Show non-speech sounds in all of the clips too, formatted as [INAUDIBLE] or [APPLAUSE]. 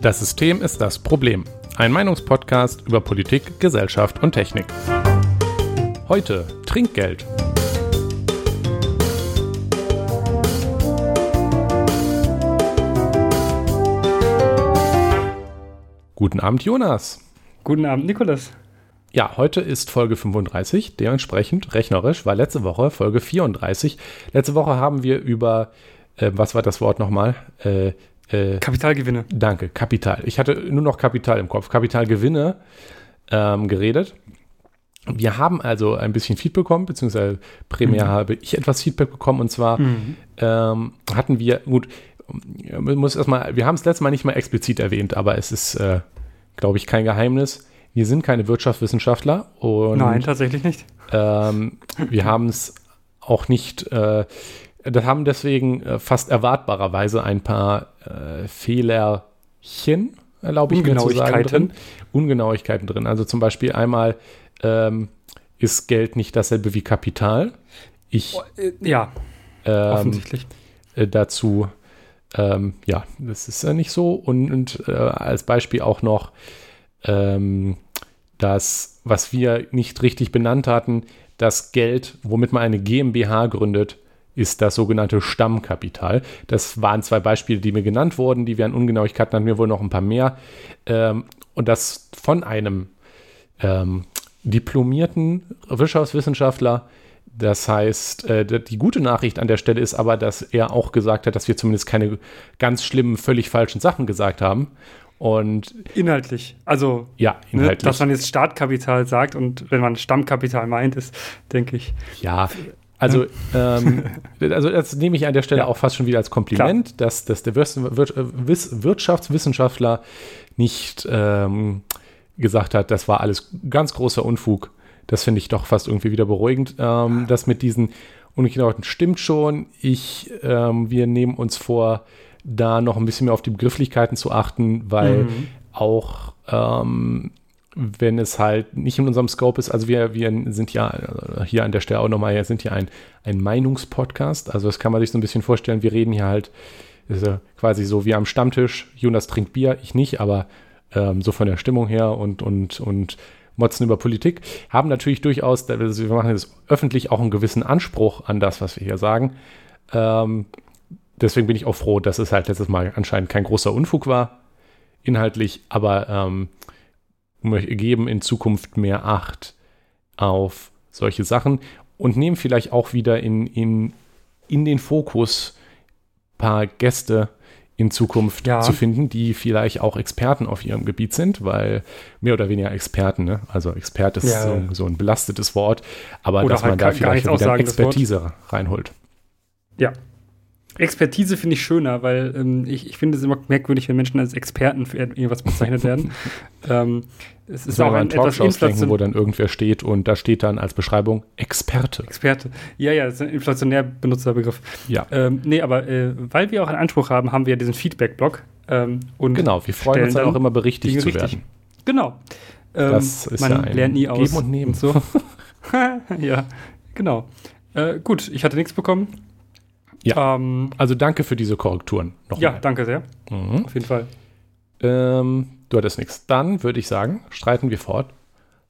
Das System ist das Problem. Ein Meinungspodcast über Politik, Gesellschaft und Technik. Heute Trinkgeld. Guten Abend, Jonas. Guten Abend, Nikolas. Ja, heute ist Folge 35, dementsprechend rechnerisch war letzte Woche Folge 34. Letzte Woche haben wir über, äh, was war das Wort nochmal? Äh, äh, Kapitalgewinne. Danke, Kapital. Ich hatte nur noch Kapital im Kopf. Kapitalgewinne ähm, geredet. Wir haben also ein bisschen Feedback bekommen, beziehungsweise primär mhm. habe ich etwas Feedback bekommen und zwar mhm. ähm, hatten wir, gut, muss erstmal, wir haben es letztes Mal nicht mal explizit erwähnt, aber es ist, äh, glaube ich, kein Geheimnis. Wir sind keine Wirtschaftswissenschaftler und Nein, tatsächlich nicht. Ähm, wir haben es auch nicht äh, das haben deswegen äh, fast erwartbarerweise ein paar äh, Fehlerchen, erlaube ich mir zu sagen, drin. Ungenauigkeiten drin. Also zum Beispiel einmal ähm, ist Geld nicht dasselbe wie Kapital. Ich, oh, äh, ja, ähm, offensichtlich. Äh, dazu, ähm, ja, das ist ja nicht so. Und, und äh, als Beispiel auch noch ähm, das, was wir nicht richtig benannt hatten, das Geld, womit man eine GmbH gründet, ist das sogenannte Stammkapital. Das waren zwei Beispiele, die mir genannt wurden. Die wären Ungenauigkeiten, hatten wir wohl noch ein paar mehr. Ähm, und das von einem ähm, diplomierten Wirtschaftswissenschaftler. Das heißt, äh, die gute Nachricht an der Stelle ist aber, dass er auch gesagt hat, dass wir zumindest keine ganz schlimmen, völlig falschen Sachen gesagt haben. Und inhaltlich, also ja, ne, inhaltlich. Ne, dass man jetzt Startkapital sagt und wenn man Stammkapital meint, ist, denke ich. Ja, also, ähm, [LAUGHS] also das nehme ich an der Stelle ja. auch fast schon wieder als Kompliment, dass, dass der Wirtschaftswissenschaftler nicht ähm, gesagt hat, das war alles ganz großer Unfug. Das finde ich doch fast irgendwie wieder beruhigend. Ähm, das mit diesen Ungenauheiten stimmt schon. Ich, ähm, wir nehmen uns vor, da noch ein bisschen mehr auf die Begrifflichkeiten zu achten, weil mhm. auch ähm, wenn es halt nicht in unserem Scope ist. Also wir, wir sind ja äh, hier an der Stelle auch nochmal, wir sind ja ein, ein Meinungspodcast. Also das kann man sich so ein bisschen vorstellen. Wir reden hier halt ja quasi so wie am Stammtisch. Jonas trinkt Bier, ich nicht, aber ähm, so von der Stimmung her und, und, und motzen über Politik. Haben natürlich durchaus, also wir machen das öffentlich auch einen gewissen Anspruch an das, was wir hier sagen. Ähm, deswegen bin ich auch froh, dass es halt letztes Mal anscheinend kein großer Unfug war, inhaltlich, aber ähm, geben in Zukunft mehr Acht auf solche Sachen und nehmen vielleicht auch wieder in, in, in den Fokus ein paar Gäste in Zukunft ja. zu finden, die vielleicht auch Experten auf ihrem Gebiet sind, weil mehr oder weniger Experten, ne? also Expert ist ja. so, so, ein belastetes Wort, aber oder dass man halt da vielleicht wieder Expertise reinholt. Ja, Expertise finde ich schöner, weil ähm, ich, ich finde es immer merkwürdig, wenn Menschen als Experten für irgendwas bezeichnet werden. [LAUGHS] ähm, es ist auch ein etwas inflation wo dann irgendwer steht und da steht dann als Beschreibung Experte. Experte. Ja, ja, das ist ein inflationär benutzter Begriff. Ja. Ähm, nee, aber äh, weil wir auch einen Anspruch haben, haben wir diesen Feedback-Blog. Ähm, genau, wir freuen uns dann auch immer berichtigt zu werden. Genau. Ähm, das ist man ja lernt nie aus. Geben und nehmen. Und so. [LAUGHS] [LAUGHS] ja, genau. Äh, gut, ich hatte nichts bekommen. Ja. Ähm, also danke für diese Korrekturen. Noch ja, mal. danke sehr. Mhm. Auf jeden Fall. Ähm, du hattest nichts. Dann würde ich sagen, streiten wir fort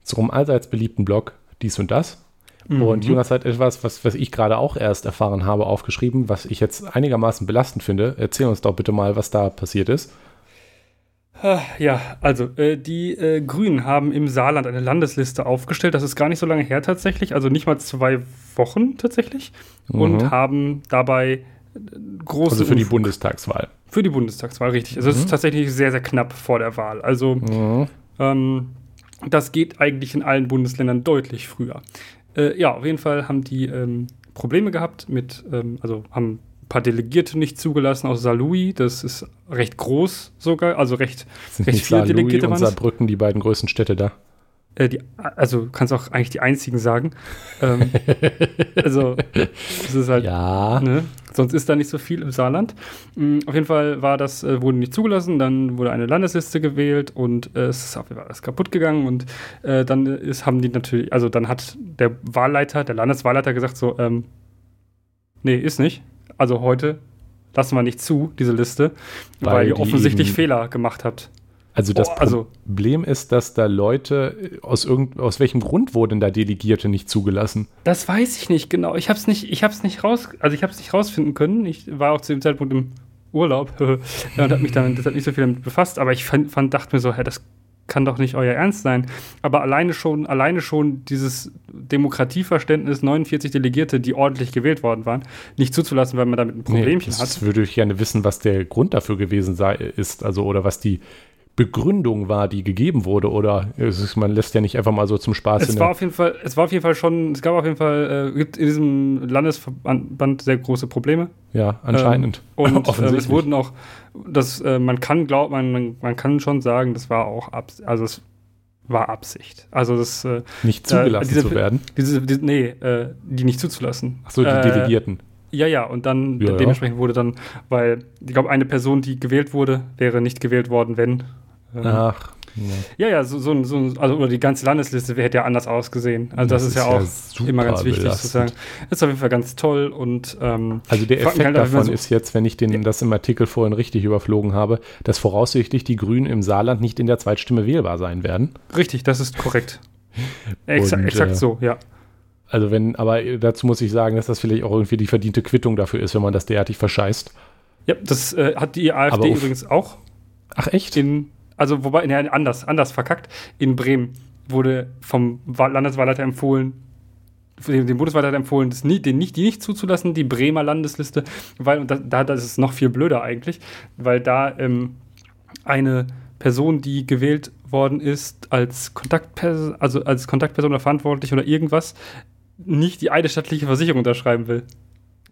zum allseits beliebten Blog dies und das. Mhm. Und Jonas hat etwas, was, was ich gerade auch erst erfahren habe, aufgeschrieben, was ich jetzt einigermaßen belastend finde. Erzähl uns doch bitte mal, was da passiert ist. Ja, also äh, die äh, Grünen haben im Saarland eine Landesliste aufgestellt. Das ist gar nicht so lange her tatsächlich, also nicht mal zwei Wochen tatsächlich. Mhm. Und haben dabei äh, große. Also für die Bundestagswahl. Für die Bundestagswahl, richtig. Also es mhm. ist tatsächlich sehr, sehr knapp vor der Wahl. Also mhm. ähm, das geht eigentlich in allen Bundesländern deutlich früher. Äh, ja, auf jeden Fall haben die ähm, Probleme gehabt mit, ähm, also haben paar Delegierte nicht zugelassen aus Saarlouis. Das ist recht groß sogar, also recht, Sind recht viele Delegierte und Saarbrücken die beiden größten Städte da? Äh, die, also kannst auch eigentlich die einzigen sagen. ähm, [LAUGHS] also das ist halt, ja. ne? sonst ist da nicht so viel im Saarland. Mhm, auf jeden Fall war das, äh, wurde nicht zugelassen, dann wurde eine Landesliste gewählt und äh, es ist auf jeden Fall alles kaputt gegangen und äh, dann ist, haben die natürlich, also dann hat der Wahlleiter, der Landeswahlleiter gesagt so, ähm, Nee, ist nicht. Also heute lassen wir nicht zu, diese Liste, weil, Weil ihr offensichtlich Fehler gemacht habt. Also das Oh, also- Problem ist, dass da Leute, aus, irgend, aus welchem Grund wurden da Delegierte nicht zugelassen? Das weiß ich nicht genau. Ich habe es nicht, ich habe es nicht raus, also ich habe es nicht rausfinden können. Ich war auch zu dem Zeitpunkt im Urlaub [LAUGHS] ja, und habe mich dann deshalb nicht so viel damit befasst. Aber ich fand, fand dachte mir so, hä, das kann doch nicht euer Ernst sein. Aber alleine schon, alleine schon dieses Demokratieverständnis, 49 Delegierte, die ordentlich gewählt worden waren, nicht zuzulassen, weil man damit ein Problemchen nee, hat. das würde ich gerne wissen, was der Grund dafür gewesen sei, ist, also oder was die Begründung war, die gegeben wurde, oder ist, man lässt ja nicht einfach mal so zum Spaß Es war auf jeden Fall, es war auf jeden Fall schon, es gab auf jeden Fall, äh, gibt in diesem Landesverband sehr große Probleme. ja, anscheinend. [LAUGHS] Ähm, und äh, Offensichtlich. es wurden auch, das, äh, man kann glaubt, man, man, kann schon sagen, das war auch Abs also es war Absicht. Also das äh, nicht zugelassen diese- zu werden. diese, die, nee, äh, die nicht zuzulassen. Achso, die äh, Delegierten. Ja, ja, und dann Ja, ja. dementsprechend wurde dann, weil ich glaube, eine Person, die gewählt wurde, wäre nicht gewählt worden, wenn. Ähm, Ach, ja. Ja, ja, so, so, ein- so, also oder die ganze Landesliste hätte ja anders ausgesehen. Also das, ist ja auch super immer ganz wichtig zu belastend. sagen. Ist auf jeden Fall ganz toll und ähm, Also der Effekt halt, davon so- ist jetzt, wenn ich den, das im Artikel vorhin richtig überflogen habe, dass voraussichtlich die Grünen im Saarland nicht in der Zweitstimme wählbar sein werden. richtig, das ist korrekt. Exa Und, exakt äh, so, ja. Also wenn, aber dazu muss ich sagen, dass das vielleicht auch irgendwie die verdiente Quittung dafür ist, wenn man das derartig verscheißt. Ja, das äh, hat die AfD übrigens auch. Ach echt? In, also wobei, ne, anders, anders verkackt. In Bremen wurde vom Wahl- Landeswahlleiter empfohlen, dem, Bundeswahlleiter empfohlen, das nie, den nicht, die nicht zuzulassen, die Bremer Landesliste, weil, und da, da das ist noch viel blöder eigentlich, weil da ähm, eine Person, die gewählt worden ist als Kontaktperson, also als Kontaktperson oder verantwortlich oder irgendwas, nicht die eidesstattliche Versicherung unterschreiben will.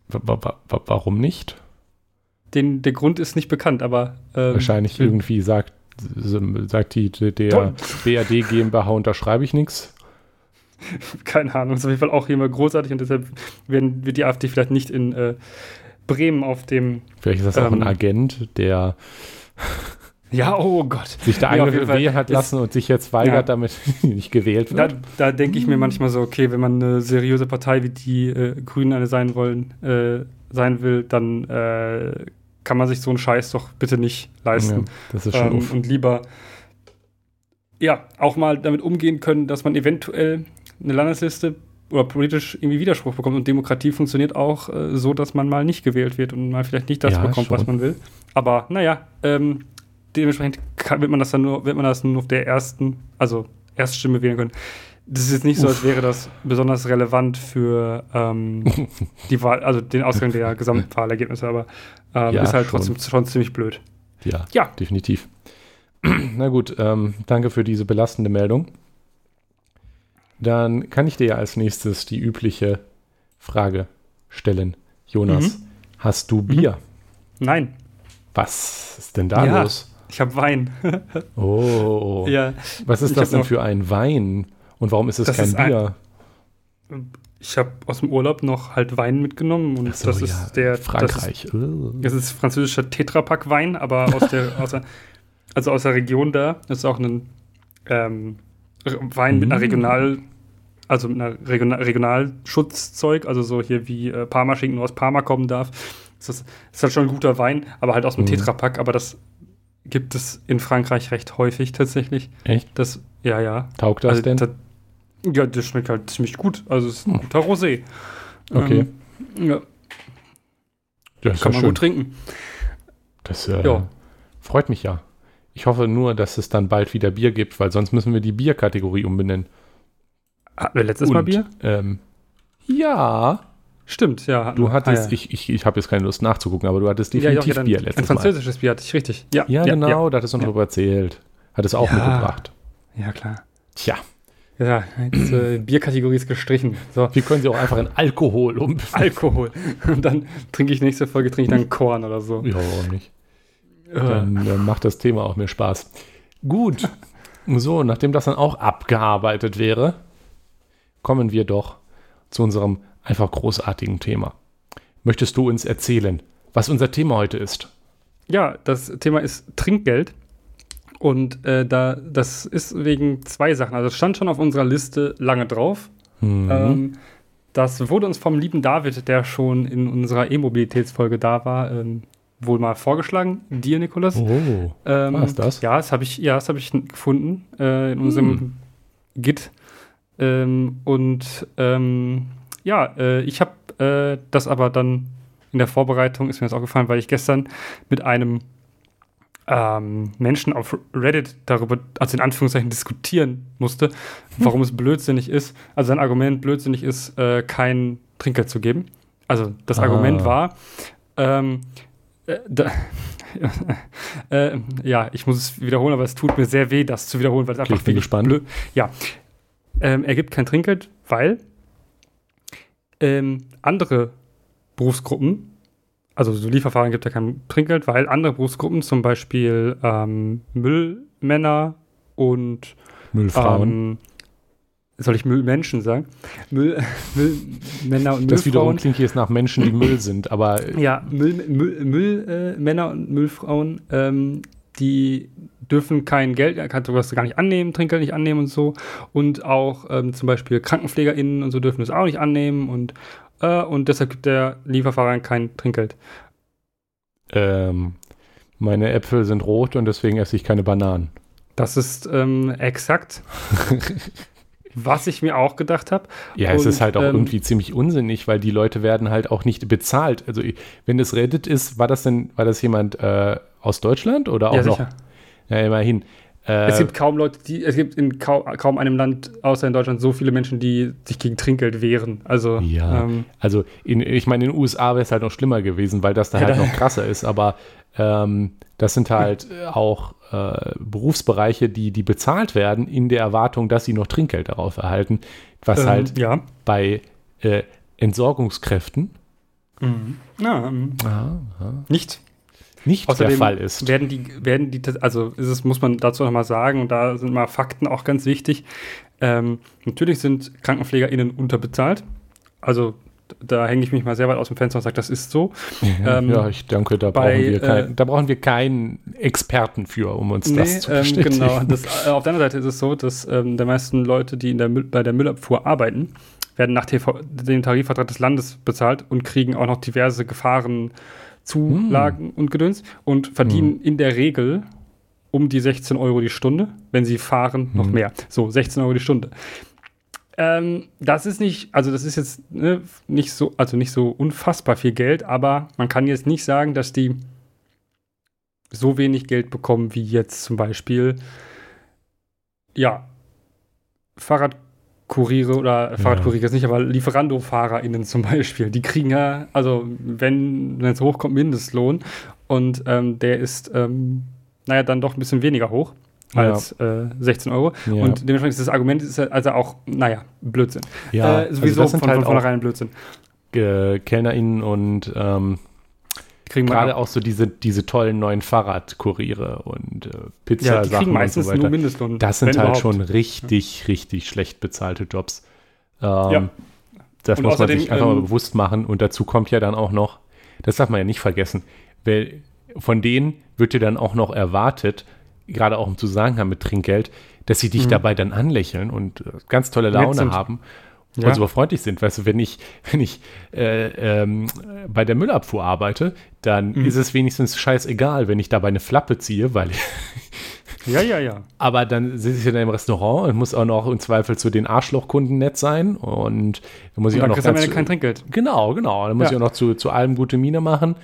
Wa- wa- wa- Warum nicht? Den, der Grund ist nicht bekannt, aber ähm, Wahrscheinlich irgendwie sagt, sagt die, der. BRD GmbH unterschreibe ich nichts. [LAUGHS] Keine Ahnung, ist auf jeden Fall auch immer großartig und deshalb werden, wird die AfD vielleicht nicht in äh, Bremen auf dem. Vielleicht ist das auch Ähm. ein Agent, der [LAUGHS] Ja, oh Gott. sich da Ja, Fall. wählen hat lassen und sich jetzt weigert, Ja. damit [LAUGHS] nicht gewählt Da, wird. da denke ich mir manchmal so, okay, wenn man eine seriöse Partei wie die äh, Grünen eine sein wollen, äh, sein will, dann äh, kann man sich so einen Scheiß doch bitte nicht Ja, leisten. das ist schon ähm, und lieber ja auch mal damit umgehen können, dass man eventuell eine Landesliste oder politisch irgendwie Widerspruch bekommt und Demokratie funktioniert auch äh, so, dass man mal nicht gewählt wird und mal vielleicht nicht das Ja, bekommt, was schon. man will. Aber naja, ähm, dementsprechend kann, wird man das dann nur, wird man das nur auf der ersten, also Erststimme wählen können. Das ist jetzt nicht so, als wäre das besonders relevant für ähm, [LAUGHS] die Wahl, also den Ausgang der Gesamtwahlergebnisse, aber ähm, Ja, ist halt schon. trotzdem schon ziemlich blöd. Ja, Ja. definitiv. [CLEARS THROAT] Na gut, ähm, danke für diese belastende Meldung. Dann kann ich dir ja als nächstes die übliche Frage stellen. Jonas, hast du Bier? Nein, Was ist denn da Ja. los? ich habe Wein. Oh, [LAUGHS] ja, was ist ich das denn für ein Wein? Und warum ist es Das kein ist ein- Bier? ich habe aus dem Urlaub noch halt Wein mitgenommen und so, das ja, ist der Das ist, Frankreich. Das ist französischer Tetrapack-Wein, aber aus der, [LAUGHS] aus der, also aus der Region da. Das ist auch ein ähm, Wein mit einer Mm. Regional, also mit einer Regional, Regionalschutzzeug, also so hier wie äh, Parmaschinken nur aus Parma kommen darf. Das ist, ist halt schon ein guter Wein, aber halt aus dem Mhm. Tetrapack, aber das gibt es in Frankreich recht häufig tatsächlich. Echt? Das, ja, ja. Taugt das Also, denn? Das- ja, das schmeckt halt ziemlich gut. Also es ist ein guter Rosé. Okay. Ähm, ja, ja, ist kann ja man schön. gut trinken. Das äh, Ja. freut mich ja. Ich hoffe nur, dass es dann bald wieder Bier gibt, weil sonst müssen wir die Bierkategorie umbenennen. Hatten wir letztes Mal Und, Bier? Ähm, ja, Stimmt, ja. du hattest, Ah, ja. ich, ich, ich habe jetzt keine Lust nachzugucken, aber du hattest ja, definitiv ja, dann Bier Ein letztes Mal. französisches Bier hatte ich, richtig. Ja, Ja, genau, da hattest du noch Ja. drüber erzählt. Hattest du auch Ja. mitgebracht. Ja, klar. Tja, Ja, jetzt, äh, [CLEARS THROAT] Bierkategorie ist gestrichen. So, wir können sie auch einfach in Alkohol um. Alkohol. Und dann trinke ich nächste Folge trinke ich dann Korn oder so. Ja, warum nicht? Äh, Dann äh, macht das Thema auch mehr Spaß. Gut. So, nachdem das dann auch abgearbeitet wäre, kommen wir doch zu unserem einfach großartigen Thema. Möchtest du uns erzählen, was unser Thema heute ist? Ja, das Thema ist Trinkgeld. Und äh, da, das ist wegen zwei Sachen. Also es stand schon auf unserer Liste lange drauf. Mhm. Ähm, das wurde uns vom lieben David, der schon in unserer E-Mobilitätsfolge da war, ähm, wohl mal vorgeschlagen. Dir, Nikolas. Oh, Ähm, was ist das? Ja, das habe ich, ja, das habe ich gefunden äh, in unserem Hm. Git. Ähm, und ähm, ja, äh, ich habe äh, das aber dann in der Vorbereitung, ist mir das auch gefallen, weil ich gestern mit einem ähm, Menschen auf Reddit darüber, also in Anführungszeichen, diskutieren musste, warum es blödsinnig ist, also sein Argument blödsinnig ist, äh, kein Trinkgeld zu geben. Also das Ah. Argument war, ähm, äh, da, [LAUGHS] äh, ja, ich muss es wiederholen, aber es tut mir sehr weh, das zu wiederholen, weil es Okay, einfach ich bin gespannt. blöd- Ja, ähm, er gibt kein Trinkgeld, weil ähm, andere Berufsgruppen, also so Lieferfahrer gibt ja kein Trinkgeld, weil andere Berufsgruppen, zum Beispiel ähm, Müllmänner und Müllfrauen. ähm, soll ich Müllmenschen sagen? Müll, [LAUGHS] Müllmänner und das wiederum Müllfrauen. klingt jetzt nach Menschen, die Müll sind, aber Ja, Müll, Müll, Müll äh, und Müllfrauen, ähm, die dürfen kein Geld, er kann sowas gar nicht annehmen, Trinkgeld nicht annehmen und so. Und auch ähm, zum Beispiel KrankenpflegerInnen und so dürfen das auch nicht annehmen und, äh, und deshalb gibt der Lieferfahrer kein Trinkgeld. ähm, meine Äpfel sind rot und deswegen esse ich keine Bananen. Das ist ähm, exakt, [LAUGHS] was ich mir auch gedacht habe. Ja, es Und, ist halt auch ähm, irgendwie ziemlich unsinnig, weil die Leute werden halt auch nicht bezahlt. Also wenn das Reddit ist, war das denn, war das jemand äh, aus Deutschland oder auch Ja, noch? sicher. Ja, immerhin. Äh, Es gibt kaum Leute, die, es gibt in kaum, kaum einem Land außer in Deutschland so viele Menschen, die sich gegen Trinkgeld wehren. Also, Ja. ähm, Also in, ich meine, in den USA wäre es halt noch schlimmer gewesen, weil das da halt noch krasser ist. Aber ähm, das sind halt [LAUGHS] äh, auch äh, Berufsbereiche, die, die bezahlt werden in der Erwartung, dass sie noch Trinkgeld darauf erhalten. Was ähm, halt ja. bei äh, Entsorgungskräften Mhm. Ja, ähm, nicht. Nicht Außerdem der Fall ist. Werden die, werden die, also ist es, muss man dazu nochmal sagen, und da sind mal Fakten auch ganz wichtig. Ähm, natürlich sind KrankenpflegerInnen unterbezahlt. Also da hänge ich mich mal sehr weit aus dem Fenster und sage, das ist so. ähm, ja, ich danke, da bei, brauchen, wir kein, äh, da brauchen wir keinen Experten für, um uns das zu ähm, bestätigen. genau. [LAUGHS] Das, äh, auf der anderen Seite ist es so, dass ähm, der meisten Leute, die in der Müll, bei der Müllabfuhr arbeiten, werden nach TV, dem Tarifvertrag des Landes bezahlt und kriegen auch noch diverse Gefahrenzulagen und Gedöns und verdienen in der Regel um die 16 Euro die Stunde. Wenn sie fahren, noch Mhm. mehr. So, 16 Euro die Stunde. Ähm, das ist nicht, also das ist jetzt ne, nicht so, also nicht so unfassbar viel Geld, aber man kann jetzt nicht sagen, dass die so wenig Geld bekommen wie jetzt zum Beispiel, ja, Fahrradkuriere oder Fahrradkuriere ist nicht, aber Lieferando-FahrerInnen zum Beispiel, die kriegen ja, also wenn es hochkommt, Mindestlohn und ähm, der ist, ähm, naja, dann doch ein bisschen weniger hoch Ja. als äh, 16 Euro. Ja. Und dementsprechend ist das Argument ist also auch, naja, Blödsinn. ja, äh, sowieso also von, halt vornherein Blödsinn. äh, KellnerInnen und ähm, Kriegen gerade auch. so diese, diese tollen neuen Fahrradkuriere und äh, Ja, die Pizzasachen kriegen und meistens so nur weiter. Mindestlohn. Das sind halt überhaupt. schon richtig, richtig schlecht bezahlte Jobs. Ähm, Ja. Das Und muss außerdem, man sich einfach mal ähm, bewusst machen. Und dazu kommt ja dann auch noch, das darf man ja nicht vergessen, weil von denen wird dir dann auch noch erwartet, gerade auch im Zusammenhang mit Trinkgeld, dass sie dich Mhm. dabei dann anlächeln und äh, ganz tolle Laune haben Ja. und super freundlich sind. Weißt du, wenn ich, [LAUGHS] wenn ich äh, ähm, bei der Müllabfuhr arbeite, dann Mhm. ist es wenigstens scheißegal, wenn ich dabei eine Flappe ziehe, weil [LAUGHS] Ja, ja, ja. aber dann sitze ich dann im Restaurant und muss auch noch im Zweifel zu den Arschlochkunden nett sein und dann muss Und ich auch noch ganz Ende kein Trinkgeld. Genau, genau. Dann muss Ja. ich auch noch zu, zu allem gute Miene machen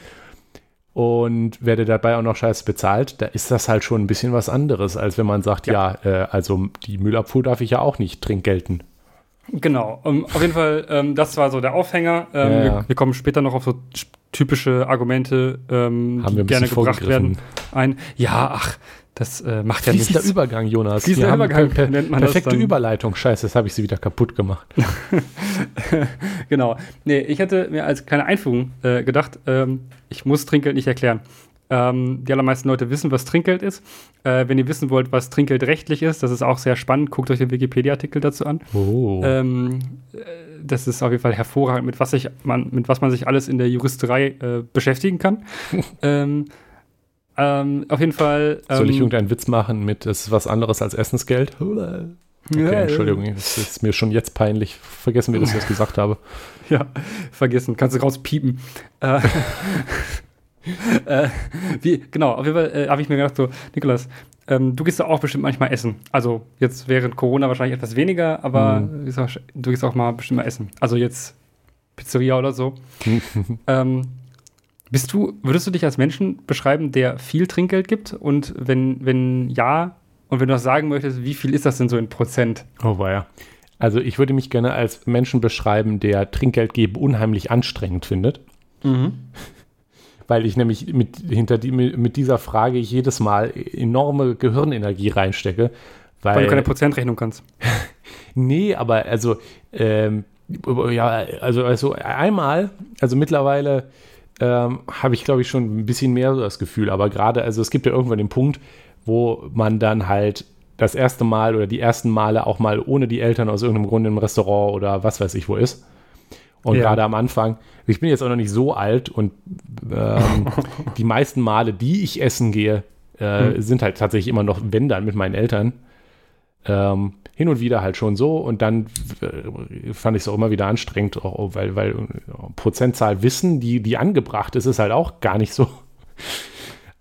und werde dabei auch noch scheiße bezahlt. Da ist das halt schon ein bisschen was anderes, als wenn man sagt, ja, äh, also die Müllabfuhr darf ich ja auch nicht trinkgelten. Genau. Um, auf jeden Fall, ähm, das war so der Aufhänger. Ähm, Ja, ja. Wir, wir kommen später noch auf so typische Argumente, ähm, die gerne gebracht werden. Ein, ja, ach, das äh, macht ja Fließender nichts. Übergang, Jonas. Fließender haben Übergang per, nennt man das perfekte dann. Überleitung. Scheiße, jetzt habe ich sie wieder kaputt gemacht. [LAUGHS] genau. Nee, ich hatte mir als kleine Einführung äh, gedacht, ähm, ich muss Trinkgeld nicht erklären. Ähm, die allermeisten Leute wissen, was Trinkgeld ist. Äh, wenn ihr wissen wollt, was Trinkgeld rechtlich ist, das ist auch sehr spannend, guckt euch den Wikipedia-Artikel dazu an. Oh. Ähm, äh, das ist auf jeden Fall hervorragend, mit was, sich man, mit was man sich alles in der Juristerei äh, beschäftigen kann. [LAUGHS] ähm, ähm, auf jeden Fall. Ähm, Soll ich irgendeinen Witz machen mit, das ist was anderes als Essensgeld? Okay, Entschuldigung, es ist mir schon jetzt peinlich. Vergessen wir, dass ich das gesagt habe. [LAUGHS] Ja, vergessen. Kannst du rauspiepen. äh, [LAUGHS] [LAUGHS] äh, wie, genau, auf jeden Fall äh, habe ich mir gedacht, so, Nikolas, ähm, du gehst da auch bestimmt manchmal essen. Also jetzt während Corona wahrscheinlich etwas weniger, aber mhm. du gehst auch mal bestimmt mal essen. Also jetzt Pizzeria oder so. [LAUGHS] ähm, bist du, würdest du dich als Menschen beschreiben, der viel Trinkgeld gibt? Und wenn, wenn ja, und wenn du das sagen möchtest, wie viel ist das denn so in Prozent? Oh, ja. Also ich würde mich gerne als Menschen beschreiben, der Trinkgeld geben unheimlich anstrengend findet. Mhm. Weil ich nämlich mit, hinter die, mit dieser Frage jedes Mal enorme Gehirnenergie reinstecke. Weil, weil du keine Prozentrechnung kannst. [LAUGHS] nee, aber also, ähm, ja, also, also einmal, also mittlerweile ähm, habe ich, glaube ich, schon ein bisschen mehr so das Gefühl, aber gerade, also es gibt ja irgendwann den Punkt, wo man dann halt das erste Mal oder die ersten Male auch mal ohne die Eltern aus irgendeinem Grund im Restaurant oder was weiß ich wo ist. Und ja. gerade am Anfang, ich bin jetzt auch noch nicht so alt und ähm, [LAUGHS] die meisten Male, die ich essen gehe, äh, hm. sind halt tatsächlich immer noch, wenn dann, mit meinen Eltern. Ähm, hin und wieder halt schon so und dann äh, fand ich es auch immer wieder anstrengend, auch, weil, weil Prozentzahl Wissen, die, die angebracht ist, ist halt auch gar nicht so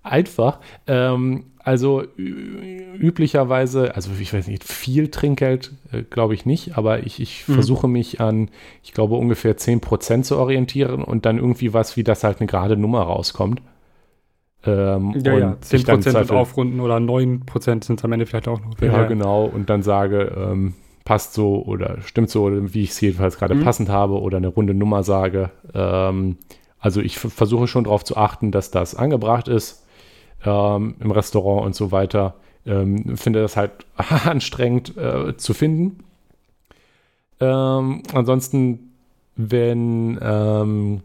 einfach. Ähm, also üblicherweise, also ich weiß nicht, viel Trinkgeld äh, glaube ich nicht, aber ich, ich mhm. versuche mich an, ich glaube, ungefähr 10% zu orientieren und dann irgendwie was, wie das halt eine gerade Nummer rauskommt. Ähm, ja, ja, 10% sind aufrunden oder 9% sind es am Ende vielleicht auch noch. Ja, ja, genau. Und dann sage, ähm, passt so oder stimmt so, oder wie ich es jedenfalls gerade mhm. passend habe oder eine runde Nummer sage. Ähm, also ich versuche schon darauf zu achten, dass das angebracht ist ähm, im Restaurant und so weiter. Ähm, finde das halt [LAUGHS] anstrengend äh, zu finden. Ähm, ansonsten, wenn ähm,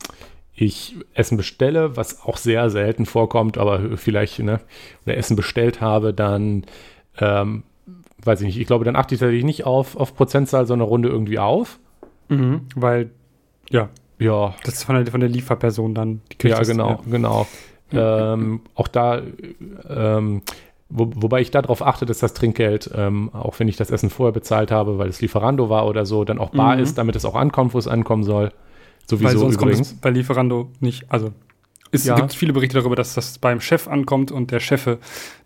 ich Essen bestelle, was auch sehr selten vorkommt, aber vielleicht, ne, oder Essen bestellt habe, dann, ähm, weiß ich nicht, ich glaube, dann achte ich tatsächlich nicht auf, auf Prozentzahl, sondern runde irgendwie auf. Mhm, weil, ja. Ja. Das ist von der, von der Lieferperson dann. Die ja, genau, ja. genau ähm, auch da, ähm, wo, wobei ich darauf achte, dass das Trinkgeld, ähm, auch wenn ich das Essen vorher bezahlt habe, weil es Lieferando war oder so, dann auch bar mhm. ist, damit es auch ankommt, wo es ankommen soll. Sowieso weil sonst übrigens. kommt es bei Lieferando nicht, also es ja. gibt viele Berichte darüber, dass das beim Chef ankommt und der Chef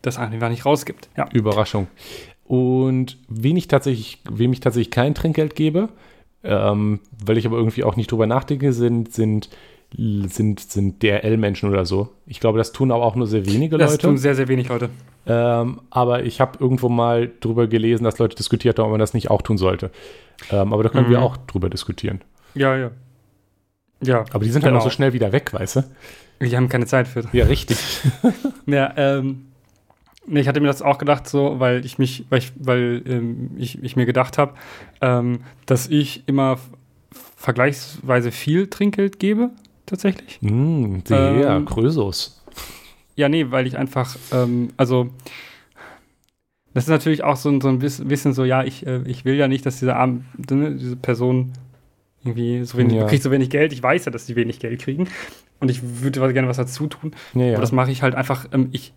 das einfach nicht rausgibt. Ja. Überraschung. Und wen ich tatsächlich, wem ich tatsächlich kein Trinkgeld gebe, ähm, weil ich aber irgendwie auch nicht drüber nachdenke, sind, sind sind, sind DRL-Menschen oder so. Ich glaube, das tun aber auch nur sehr wenige das Leute. Das tun sehr, sehr wenig Leute. Ähm, aber ich habe irgendwo mal drüber gelesen, dass Leute diskutiert haben, ob man das nicht auch tun sollte. Ähm, aber da können mhm. wir auch drüber diskutieren. Ja, ja. Ja. Aber die sind genau. halt auch so schnell wieder weg, weißt du? Die haben keine Zeit für. Ja, richtig. [LAUGHS] ja, ähm, ich hatte mir das auch gedacht, so, weil ich mich, weil ich, weil, ähm, ich, ich mir gedacht habe, ähm, dass ich immer vergleichsweise viel Trinkgeld gebe tatsächlich. Mm, ähm, Krösus. Ja, nee, weil ich einfach, ähm, also das ist natürlich auch so, so ein bisschen so, ja, ich, äh, ich will ja nicht, dass diese, Arm, ne, diese Person irgendwie so wenig, ja. kriegt so wenig Geld. Ich weiß ja, dass die wenig Geld kriegen. Und ich würde gerne was dazu tun. Ja, ja. Aber das mache ich halt einfach, ähm, ich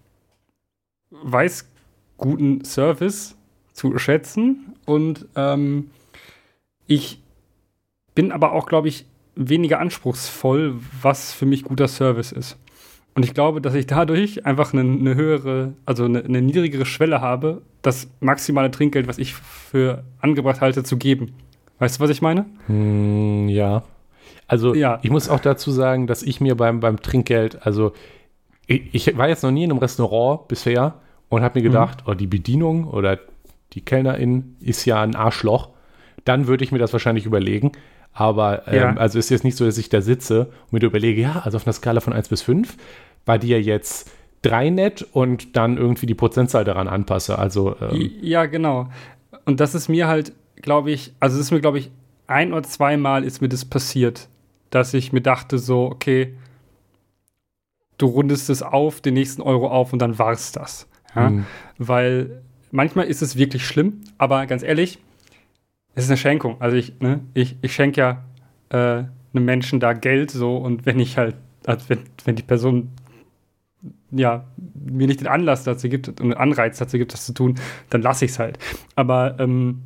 weiß guten Service zu schätzen und ähm, ich bin aber auch, glaube ich, weniger anspruchsvoll, was für mich guter Service ist. Und ich glaube, dass ich dadurch einfach eine, eine höhere, also eine, eine, niedrigere Schwelle habe, das maximale Trinkgeld, was ich für angebracht halte, zu geben. Weißt du, was ich meine? Mm, ja. Also ja. ich muss auch dazu sagen, dass ich mir beim, beim Trinkgeld, also ich, ich war jetzt noch nie in einem Restaurant bisher und habe mir gedacht, mhm. oh, die Bedienung oder die Kellnerin ist ja ein Arschloch. Dann würde ich mir das wahrscheinlich überlegen. Aber ähm, ja. also ist jetzt nicht so, dass ich da sitze und mir überlege, ja, also auf einer Skala von 1 bis 5 war ja jetzt 3 nett und dann irgendwie die Prozentzahl daran anpasse. Also ähm, ja, genau. Und das ist mir halt, glaube ich, also es ist mir, glaube ich, ein oder zweimal ist mir das passiert, dass ich mir dachte, so, okay, du rundest es auf, den nächsten Euro auf und dann war es das. Ja? Mhm. Weil manchmal ist es wirklich schlimm, aber ganz ehrlich, es ist eine Schenkung. Also ich, ne, ich, ich schenke ja äh, einem Menschen da Geld so und wenn ich halt, also wenn, wenn die Person ja, mir nicht den Anlass dazu gibt und einen Anreiz dazu gibt, das zu tun, dann lasse ich es halt. Aber ähm,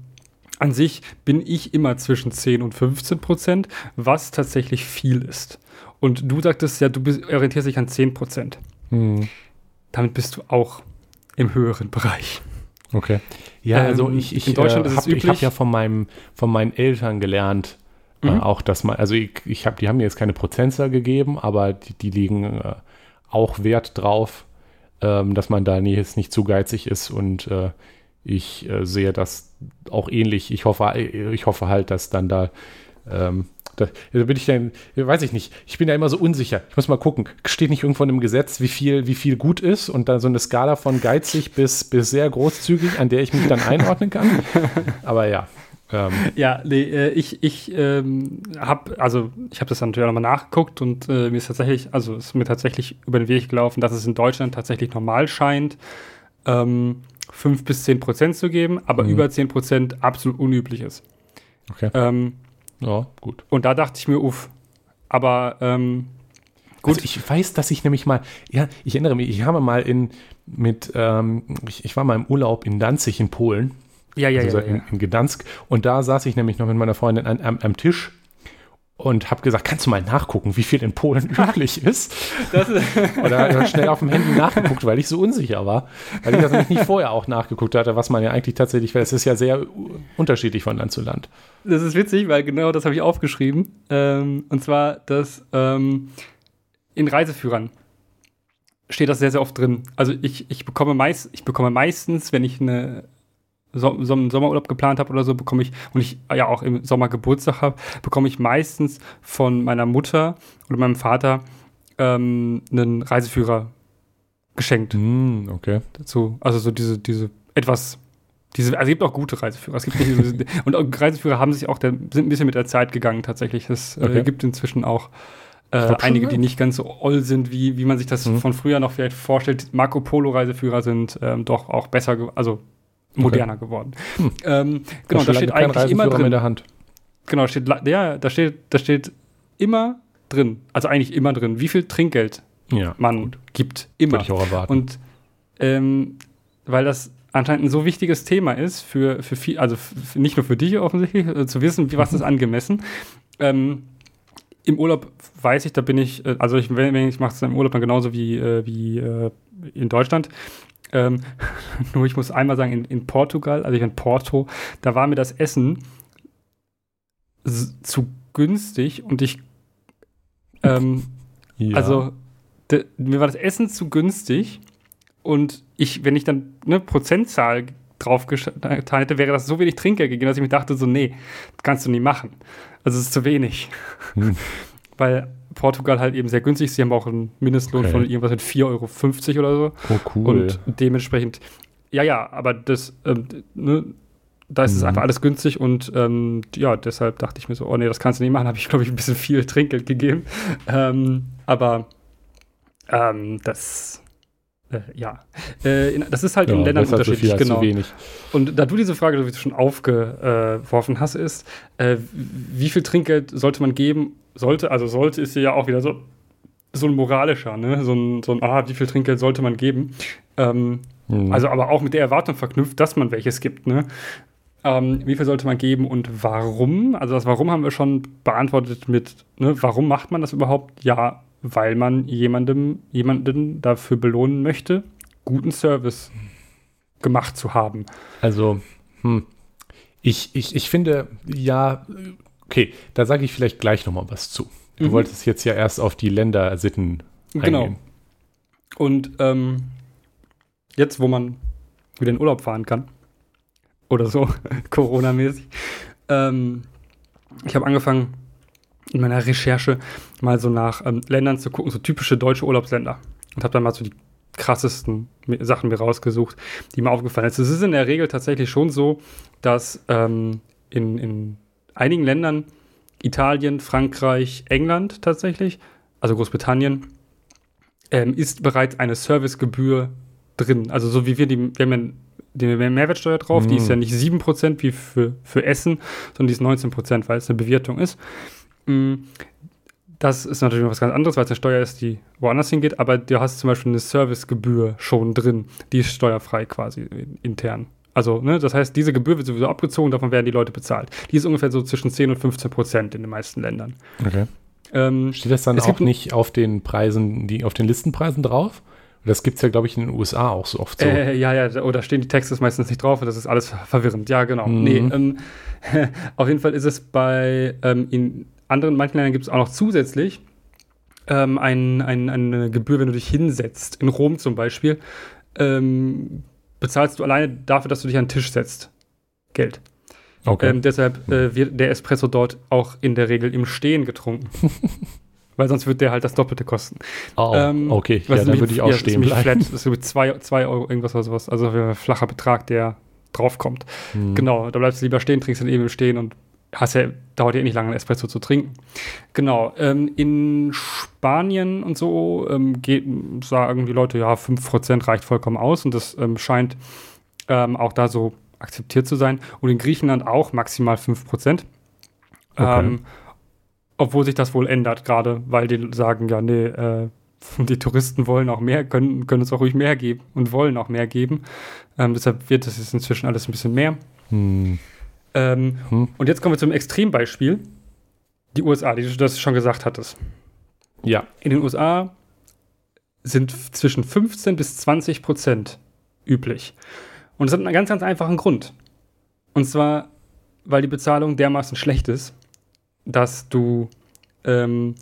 an sich bin ich immer zwischen 10 und 15 Prozent, was tatsächlich viel ist. Und du sagtest ja, du bist, orientierst dich an 10 Prozent. Hm. Damit bist du auch im höheren Bereich. Okay. Ja, also ähm, ich, ich, in Deutschland äh, hab, ich habe ja von, meinem, von meinen Eltern gelernt, äh, mhm. äh, auch dass man, also ich, ich habe, die haben mir jetzt keine Prozentzahl gegeben, aber die, die legen äh, auch Wert drauf, ähm, dass man da jetzt nicht zu geizig ist und äh, ich äh, sehe das auch ähnlich. Ich hoffe, ich hoffe halt, dass dann da ähm, da, da, bin ich dann, weiß ich nicht, ich bin ja immer so unsicher. Ich muss mal gucken, steht nicht irgendwo in einem Gesetz, wie viel, wie viel gut ist und dann so eine Skala von geizig bis, bis sehr großzügig, an der ich mich dann einordnen kann. [LAUGHS] Aber ja. Ähm. Ja, nee, äh, ich, ich ähm, habe, also ich habe das natürlich auch nochmal nachgeguckt und äh, mir ist tatsächlich, also ist mir tatsächlich über den Weg gelaufen, dass es in Deutschland tatsächlich normal scheint, ähm, 5 bis 10 Prozent zu geben, aber mhm. über 10 Prozent absolut unüblich ist. Okay. Ähm, ja, gut. Und da dachte ich mir, uff. Aber ähm, gut. Also ich weiß, dass ich nämlich mal, ja, ich erinnere mich, ich habe mal in, mit, ähm, ich, ich, war mal im Urlaub in Danzig in Polen. Ja, ja, also ja, ja. In, in Gdansk. Und da saß ich nämlich noch mit meiner Freundin an, am, am Tisch und habe gesagt, kannst du mal nachgucken, wie viel in Polen [LAUGHS] üblich ist? Das Oder [LAUGHS] habe schnell auf dem Handy nachgeguckt, weil ich so unsicher war, weil ich das nämlich nicht vorher auch nachgeguckt hatte, was man ja eigentlich tatsächlich, weil es ist ja sehr unterschiedlich von Land zu Land. Das ist witzig, weil genau das habe ich aufgeschrieben. Ähm, und zwar, dass ähm, in Reiseführern steht das sehr, sehr oft drin. Also ich, ich, bekomme meist, ich bekomme meistens, wenn ich eine so, so einen Sommerurlaub geplant habe oder so, bekomme ich, und ich ja auch im Sommer Geburtstag habe, bekomme ich meistens von meiner Mutter oder meinem Vater ähm, einen Reiseführer geschenkt. Mm, okay. Dazu. Also so diese, diese etwas diese, also es gibt auch gute Reiseführer. Es gibt nicht, [LAUGHS] und Reiseführer haben sich auch, der, sind ein bisschen mit der Zeit gegangen tatsächlich. Es äh, okay. äh, gibt inzwischen auch äh, einige, die nicht ganz so oll sind, wie, wie man sich das mhm. von früher noch vielleicht vorstellt. Marco Polo Reiseführer sind ähm, doch auch besser, also moderner okay. geworden. Hm. Ähm, genau, da steht eigentlich immer drin. In der Hand. Genau, steht, ja, da steht, da steht immer drin, also eigentlich immer drin, wie viel Trinkgeld ja, man gut. gibt. Immer. Würde ich auch erwarten. Und ähm, weil das anscheinend ein so wichtiges Thema ist für, für viel, also nicht nur für dich offensichtlich, äh, zu wissen, wie, was ist [LAUGHS] angemessen. Ähm, Im Urlaub weiß ich, da bin ich, äh, also ich, wenn, wenn ich mache es im Urlaub dann genauso wie, äh, wie äh, in Deutschland. Ähm, [LAUGHS] nur ich muss einmal sagen, in, in Portugal, also ich in Porto, da war mir das Essen zu günstig und ich, ähm, ja. also mir war das Essen zu günstig und ich, wenn ich dann eine Prozentzahl draufgetan hätte, wäre das so wenig Trinkgeld gegeben, dass ich mir dachte, so, nee, das kannst du nie machen. Also es ist zu wenig. Hm. [LAUGHS] Weil Portugal halt eben sehr günstig. Sie haben auch einen Mindestlohn okay. von irgendwas mit 4,50 Euro oder so. Oh, cool. Und dementsprechend, ja, ja, aber das, ähm, ne, da ist mhm. es einfach alles günstig und ähm, ja, deshalb dachte ich mir so, oh nee, das kannst du nicht machen. [LAUGHS] Habe ich, glaube ich, ein bisschen viel Trinkgeld gegeben. Ähm, aber ähm, das, äh, ja, äh, in, das ist halt ja, in Ländern unterschiedlich, so genau. Und da du diese Frage schon aufgeworfen hast, ist, äh, wie viel Trinkgeld sollte man geben, sollte, also sollte ist ja auch wieder so, so ein moralischer, ne? So ein, so ein, ah, wie viel Trinkgeld sollte man geben? Ähm, mhm. Also aber auch mit der Erwartung verknüpft, dass man welches gibt, ne? Ähm, wie viel sollte man geben und warum? Also das Warum haben wir schon beantwortet mit, ne, warum macht man das überhaupt? Ja, weil man jemandem, jemanden dafür belohnen möchte, guten Service gemacht zu haben. Also, hm, ich, ich, ich finde, ja, Okay, da sage ich vielleicht gleich noch mal was zu. Du mhm. wolltest jetzt ja erst auf die Ländersitten eingehen. Genau. Und ähm, jetzt, wo man wieder in Urlaub fahren kann, oder so, [LAUGHS] Corona-mäßig, ähm, ich habe angefangen, in meiner Recherche mal so nach ähm, Ländern zu gucken, so typische deutsche Urlaubsländer. Und habe dann mal so die krassesten Sachen mir rausgesucht, die mir aufgefallen sind. Es ist in der Regel tatsächlich schon so, dass ähm, in, in einigen Ländern, Italien, Frankreich, England tatsächlich, also Großbritannien, ähm, ist bereits eine Servicegebühr drin. Also so wie wir die, wir haben ja die Mehrwertsteuer drauf, mm. die ist ja mm. nicht 7% wie für, für Essen, sondern die ist 19%, weil es eine Bewirtung ist. Mm, das ist natürlich noch was ganz anderes, weil es eine Steuer ist, die woanders hingeht, aber du hast zum Beispiel eine Servicegebühr schon drin, die ist steuerfrei quasi intern. Also, ne, das heißt, diese Gebühr wird sowieso abgezogen, davon werden die Leute bezahlt. Die ist ungefähr so zwischen 10 und 15 Prozent in den meisten Ländern. Okay. Ähm, Steht das dann auch nicht auf den Preisen, die auf den Listenpreisen drauf? Das gibt es ja, glaube ich, in den USA auch so oft so. Äh, ja, ja, oder stehen die Texte meistens nicht drauf und das ist alles verwirrend. Ja, genau. Mhm. Nee, ähm, [LAUGHS] auf jeden Fall ist es bei ähm, in anderen, manchen Ländern gibt es auch noch zusätzlich ähm, ein, ein, eine Gebühr, wenn du dich hinsetzt. In Rom zum Beispiel ähm, bezahlst du alleine dafür, dass du dich an den Tisch setzt. Geld. Okay. Ähm, deshalb äh, wird der Espresso dort auch in der Regel im Stehen getrunken. [LAUGHS] Weil sonst wird der halt das Doppelte kosten. Oh, ähm, okay, ja, dann würde ich auch ja, stehen bleiben. Flat, das ist [LAUGHS] zwei, zwei Euro irgendwas oder sowas. Also ein flacher Betrag, der draufkommt. Hm. Genau, da bleibst du lieber stehen, trinkst dann eben im Stehen und hast ja, dauert ja eh nicht lange, einen Espresso zu trinken. Genau. Ähm, in Spanien und so ähm, geht, sagen die Leute, ja, 5% reicht vollkommen aus und das ähm, scheint ähm, auch da so akzeptiert zu sein. Und in Griechenland auch maximal 5%. Okay. Ähm, obwohl sich das wohl ändert, gerade weil die sagen, ja, nee, äh, [LAUGHS] die Touristen wollen auch mehr, können, können uns auch ruhig mehr geben und wollen auch mehr geben. Ähm, deshalb wird das jetzt inzwischen alles ein bisschen mehr. Hm. Ähm, hm. Und jetzt kommen wir zum Extrembeispiel. Die USA, die du das schon gesagt hattest. Ja. In den USA sind zwischen 15 bis 20 Prozent üblich. Und das hat einen ganz, ganz einfachen Grund. Und zwar, weil die Bezahlung dermaßen schlecht ist, dass du, ähm,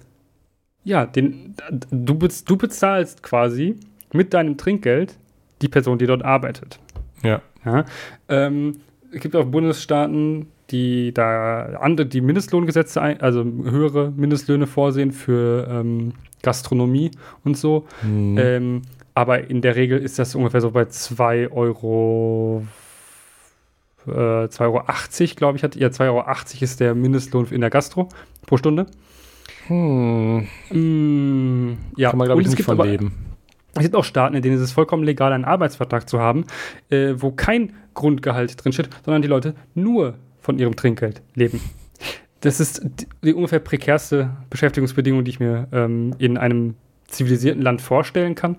ja, den, du, du bezahlst quasi mit deinem Trinkgeld die Person, die dort arbeitet. Ja. ja ähm, es gibt auch Bundesstaaten, die da andere, die Mindestlohngesetze, ein, also höhere Mindestlöhne vorsehen für ähm, Gastronomie und so. Mhm. Ähm, aber in der Regel ist das ungefähr so bei 2 Euro. Äh, 2,80 Euro, glaube ich, hat ja 2,80 Euro ist der Mindestlohn in der Gastro pro Stunde. Hm. Mm, ja, kann man, glaube ich, nicht von aber, leben. Es gibt auch Staaten, in denen es ist vollkommen legal, einen Arbeitsvertrag zu haben, äh, wo kein Grundgehalt drinsteht, sondern die Leute nur von ihrem Trinkgeld leben. Das ist die, die ungefähr prekärste Beschäftigungsbedingung, die ich mir ähm, in einem zivilisierten Land vorstellen kann.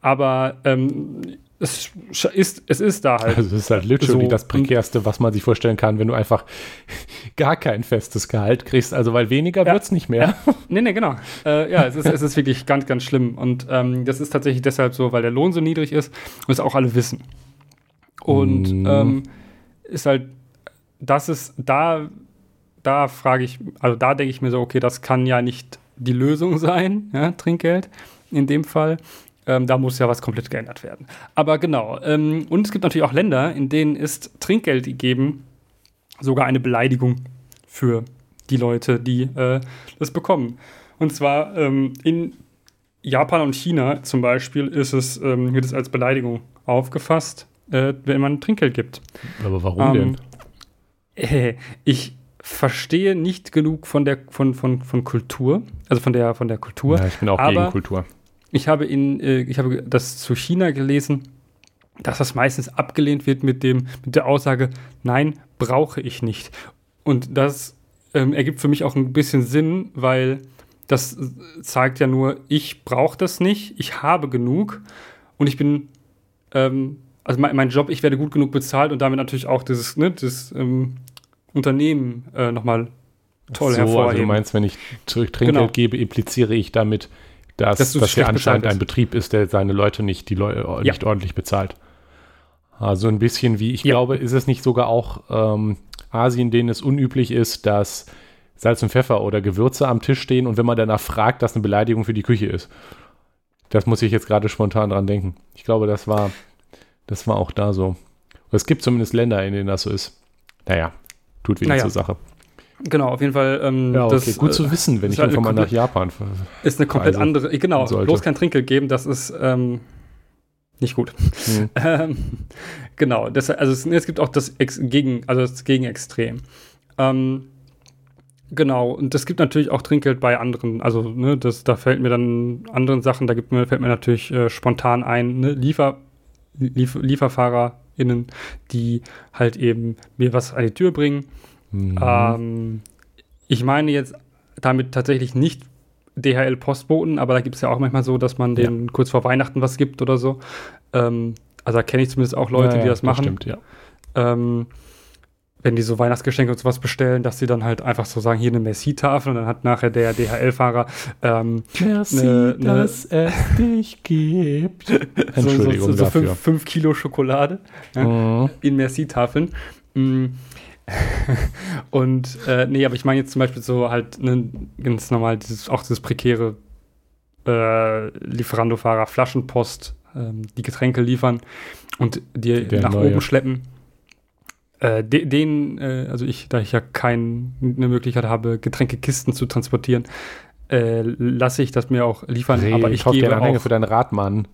Aber ähm, es ist, es ist da halt. Also es ist halt literally so. das prekärste, was man sich vorstellen kann, wenn du einfach [LAUGHS] gar kein festes Gehalt kriegst. Also weil weniger ja. wird es nicht mehr. Ja. Nee, nee, genau. Äh, ja, es ist, es ist wirklich ganz, ganz schlimm. Und ähm, das ist tatsächlich deshalb so, weil der Lohn so niedrig ist und es auch alle wissen. Und mm. ähm, ist halt, das ist, da, da frage ich, also da denke ich mir so, okay, das kann ja nicht die Lösung [LAUGHS] sein, ja, Trinkgeld in dem Fall. Ähm, da muss ja was komplett geändert werden. Aber genau. Ähm, und es gibt natürlich auch Länder, in denen ist Trinkgeld geben sogar eine Beleidigung für die Leute, die äh, das bekommen. Und zwar ähm, in Japan und China zum Beispiel ist es, ähm, wird es als Beleidigung aufgefasst, äh, wenn man Trinkgeld gibt. Aber warum denn? Äh, ich verstehe nicht genug von der von, von, von Kultur, also von der von der Kultur. Ja, ich bin auch gegen Kultur ich habe, in, äh, ich habe das zu China gelesen, dass das meistens abgelehnt wird mit, dem, mit der Aussage, nein, brauche ich nicht. Und das ähm, ergibt für mich auch ein bisschen Sinn, weil das zeigt ja nur, ich brauche das nicht, ich habe genug und ich bin, ähm, also mein, mein, Job, ich werde gut genug bezahlt und damit natürlich auch dieses, ne, das ähm, Unternehmen äh, nochmal toll so, hervorheben. Also du meinst, wenn ich Trinkgeld genau. gebe, impliziere ich damit, dass, dass, dass hier anscheinend ein Betrieb ist, der seine Leute nicht, die Leu ja. nicht ordentlich bezahlt. Also ein bisschen wie, ich ja. glaube, ist es nicht sogar auch ähm, Asien, denen es unüblich ist, dass Salz und Pfeffer oder Gewürze am Tisch stehen und wenn man danach fragt, das eine Beleidigung für die Küche ist. Das muss ich jetzt gerade spontan dran denken. Ich glaube, das war, das war auch da so. Es gibt zumindest Länder, in denen das so ist. Naja, tut wenig naja. zur Sache. Genau, auf jeden Fall. Ähm, ja, okay. das, gut zu äh, wissen, wenn ich halt irgendwann mal nach Japan fahre. Ist eine komplett andere, genau, sollte. bloß kein Trinkgeld geben, das ist ähm, nicht gut. Hm. [LAUGHS] ähm, genau, das, also es, es, gibt auch das Ex Gegen, also das Gegenextrem. Ähm, genau, und es gibt natürlich auch Trinkgeld bei anderen, also ne, das, da fällt mir dann anderen Sachen, da gibt mir, fällt mir natürlich äh, spontan ein, ne, Liefer, Lief, LieferfahrerInnen, die halt eben mir was an die Tür bringen Mhm. Ähm, ich meine jetzt damit tatsächlich nicht DHL-Postboten, aber da gibt es ja auch manchmal so, dass man denen ja. kurz vor Weihnachten was gibt oder so. Ähm, also da kenne ich zumindest auch Leute, ja, die das machen. Stimmt, ja. Ähm, wenn die so Weihnachtsgeschenke und sowas bestellen, dass sie dann halt einfach so sagen, hier eine Merci-Tafel und dann hat nachher der DHL-Fahrer ähm, Merci, ne, ne, dass es dich gibt. [LAUGHS] Entschuldigung so, so, so, so fünf, fünf, Kilo Schokolade ja, mhm. in Merci-Tafeln. Mm. [LAUGHS] und äh, nee, aber ich meine jetzt zum Beispiel so halt ne, ganz normal dieses, auch dieses prekäre äh, Lieferando-Fahrer, Flaschenpost, ähm, die Getränke liefern und dir nach neue. oben schleppen äh, den, äh, also ich, da ich ja keine Möglichkeit habe, Getränkekisten zu transportieren, äh, lasse ich das mir auch liefern. Hey, aber ich gebe den Anhänger für deinen Radmann.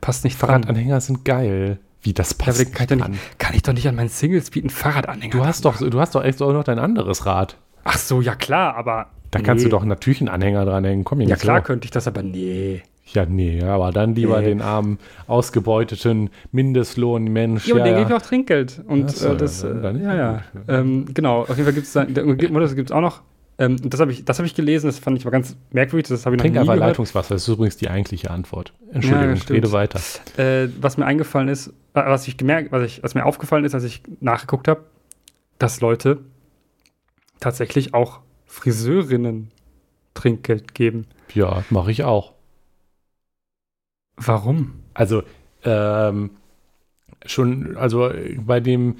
Passt nicht dran. Fahrradanhänger sind geil. Wie das passt ja, kann, ich nicht, kann ich doch nicht an meinen Singles-Speed einen Fahrradanhänger. Du hast doch, du hast doch echt auch noch dein anderes Rad. Ach so, ja klar, aber da nee. kannst du doch natürlich einen Anhänger dranhängen. Komm, ja klar, könnte ich das, aber nee. Ja, nee, aber dann lieber nee. den armen, ausgebeuteten Mindestlohnmensch. Ja, und ja, den ja. gebe ich auch Trinkgeld. Und so, äh, das, ja, äh, ja, ja. Ähm, genau, auf jeden Fall gibt es das gibt es auch noch. Ähm, das habe ich, hab ich gelesen, das fand ich mal ganz merkwürdig. Das ich Trink noch nie einfach gehört. Leitungswasser, das ist übrigens die eigentliche Antwort. Entschuldigung, ja, rede weiter. Äh, was mir eingefallen ist, äh, was ich gemerkt, was, ich, was mir aufgefallen ist, als ich nachgeguckt habe, dass Leute tatsächlich auch Friseurinnen Trinkgeld geben. Ja, mache ich auch. Warum? Also, ähm, schon, also bei dem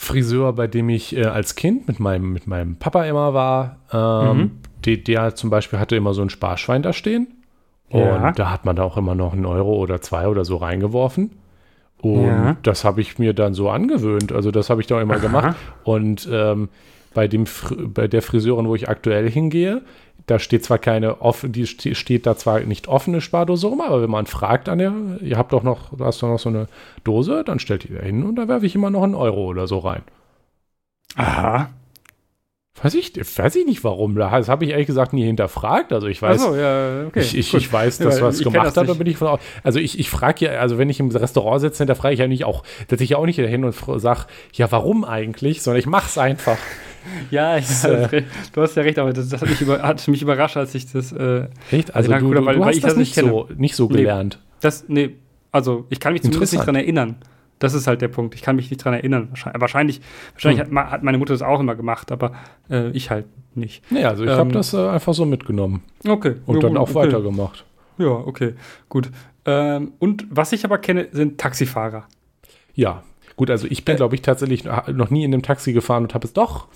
Friseur, bei dem ich äh, als Kind mit meinem, mit meinem Papa immer war, ähm, mhm. der, der zum Beispiel hatte immer so ein Sparschwein da stehen. Ja. Und da hat man da auch immer noch einen Euro oder zwei oder so reingeworfen. Und ja. das habe ich mir dann so angewöhnt. Also das habe ich da immer Aha. gemacht. Und ähm, bei, dem, bei der Friseurin, wo ich aktuell hingehe, da steht zwar keine offen, die steht da zwar nicht offene Spardose rum, aber wenn man fragt an der, ihr habt doch noch, du hast doch noch so eine Dose, dann stellt die da hin und da werfe ich immer noch einen Euro oder so rein. Aha. Weiß ich, weiß ich nicht warum. Das habe ich ehrlich gesagt nie hinterfragt. Also ich weiß, so, ja, okay, ich, ich, ich, weiß, dass ja, was gemacht hat, da bin ich von Also ich, ich frage ja, also wenn ich im Restaurant sitze, da frage ich ja nicht auch, setze ich ja auch nicht hin und sage, ja, warum eigentlich, sondern ich mache es einfach. [LAUGHS] Ja, ich, äh, du hast ja recht, aber das, das hat, mich über, hat, mich überrascht, als ich das. Äh, echt? Also, du, du, weil, du weil ich das, nicht, so, nicht so gelernt. Nee, das, nee, also ich kann mich zumindest nicht dran erinnern. Das ist halt der Punkt. Ich kann mich nicht dran erinnern. Wahrscheinlich, wahrscheinlich hm. hat, hat, meine Mutter das auch immer gemacht, aber äh, ich halt nicht. Nee, also ich ähm, habe das äh, einfach so mitgenommen. Okay. Und ja, dann auch okay. weitergemacht. Ja, okay, gut. Ähm, und was ich aber kenne, sind Taxifahrer. Ja, gut, also ich bin, äh, glaube ich, tatsächlich noch nie in einem Taxi gefahren und habe es doch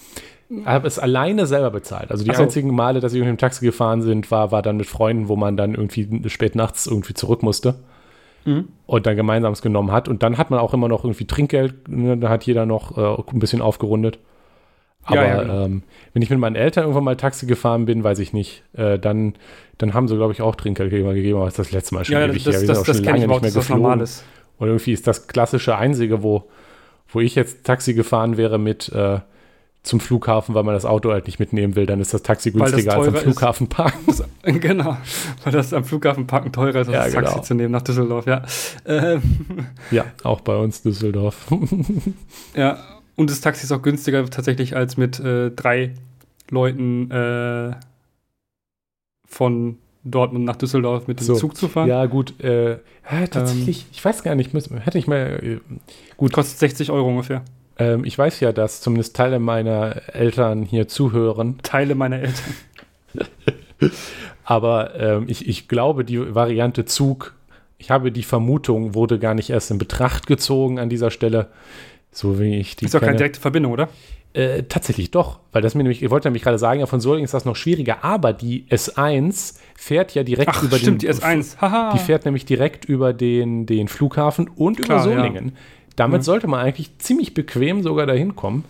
habe es alleine selber bezahlt. Also die so. einzigen Male, dass ich mit dem Taxi gefahren sind, war, war dann mit Freunden, wo man dann irgendwie spät nachts irgendwie zurück musste mhm. und dann gemeinsam es genommen hat. Und dann hat man auch immer noch irgendwie Trinkgeld, ne, da hat jeder noch äh, ein bisschen aufgerundet. Aber ja, ja, genau. ähm, wenn ich mit meinen Eltern irgendwann mal Taxi gefahren bin, weiß ich nicht, äh, dann, dann haben sie, glaube ich, auch Trinkgeld gegeben, aber das das letzte Mal schon ja, ewig das, her. Wir das, sind auch schon lange nicht mehr geflogen. Und irgendwie ist das klassische Einzige, wo, wo ich jetzt Taxi gefahren wäre mit äh, zum Flughafen, weil man das Auto halt nicht mitnehmen will, dann ist das Taxi günstiger das als am Flughafen parken. Das, [LAUGHS] genau, weil das am Flughafen parken teurer ist, als ja, das Taxi genau. zu nehmen nach Düsseldorf, ja. Ähm. Ja, auch bei uns Düsseldorf. [LAUGHS] ja, und das Taxi ist auch günstiger tatsächlich als mit äh, drei Leuten äh, von Dortmund nach Düsseldorf mit dem so. Zug zu fahren. Ja, gut. Äh, tatsächlich, ähm, ich weiß gar nicht, hätte ich mal. Äh, gut. Kostet 60 Euro ungefähr. Ähm, ich weiß ja, dass zumindest Teile meiner Eltern hier zuhören. Teile meiner Eltern. [LAUGHS] Aber ähm, ich, ich glaube, die Variante Zug, ich habe die Vermutung, wurde gar nicht erst in Betracht gezogen an dieser Stelle. So wie ich die. Ist doch keine direkte Verbindung, oder? Äh, tatsächlich doch, weil das mir nämlich, ich wollte nämlich gerade sagen, ja, von Solingen ist das noch schwieriger, aber die S1 fährt ja direkt Ach, über stimmt, den. die S1, haha. Die fährt nämlich direkt über den, den Flughafen und Klar, über Solingen. Ja. Damit ja. sollte man eigentlich ziemlich bequem sogar dahin kommen.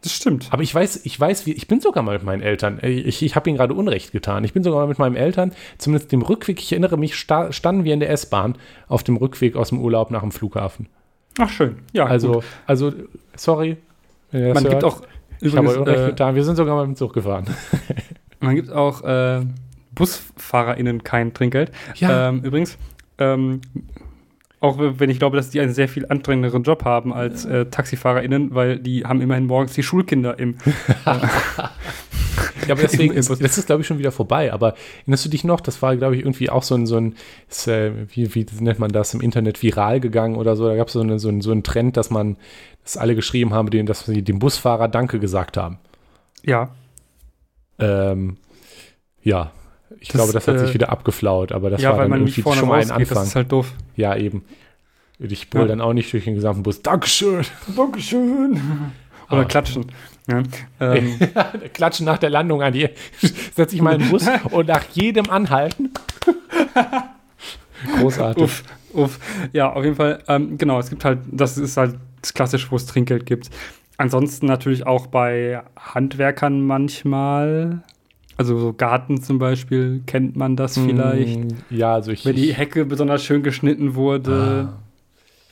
Das stimmt. Aber ich weiß, ich weiß, wie, ich bin sogar mal mit meinen Eltern. Ich, ich habe ihnen gerade Unrecht getan. Ich bin sogar mal mit meinen Eltern, zumindest dem Rückweg, ich erinnere mich, sta standen wir in der S-Bahn auf dem Rückweg aus dem Urlaub nach dem Flughafen. Ach, schön. Ja, also, gut. also, sorry. Man hört. gibt auch. Ich habe Unrecht äh, getan. Wir sind sogar mal mit dem Zug gefahren. [LAUGHS] man gibt auch äh, BusfahrerInnen kein Trinkgeld. Ja. Ähm, übrigens, ähm, auch wenn ich glaube, dass die einen sehr viel anstrengenderen Job haben als äh, TaxifahrerInnen, weil die haben immerhin morgens die Schulkinder im. [LAUGHS] Ja, aber deswegen [LAUGHS] ist, das ist, glaube ich, schon wieder vorbei. Aber erinnerst du dich noch? Das war, glaube ich, irgendwie auch so ein, so ein ist, äh, wie, wie nennt man das, im Internet viral gegangen oder so. Da gab es so, eine, so, ein, so einen Trend, dass man, dass alle geschrieben haben, dass sie dem Busfahrer Danke gesagt haben. Ja. Ähm, ja. Ich das, glaube, das hat äh, sich wieder abgeflaut, aber das ja, war dann irgendwie schon mal ein Anfang. Das ist halt doof. Ja, eben. Ich brüll ja. dann auch nicht durch den gesamten Bus. Dankeschön. Dankeschön. Oder oh. klatschen. Ja, ähm. [LAUGHS] klatschen nach der Landung an die. [LAUGHS] Setze ich mal in den Bus [LAUGHS] und nach jedem Anhalten. Großartig. Uff, uff. Ja, auf jeden Fall. Ähm, genau, es gibt halt, das ist halt das Klassische, wo es Trinkgeld gibt. Ansonsten natürlich auch bei Handwerkern manchmal. Also so Garten zum Beispiel, kennt man das hm, vielleicht? Ja, also ich. Wenn die Hecke besonders schön geschnitten wurde. Ah.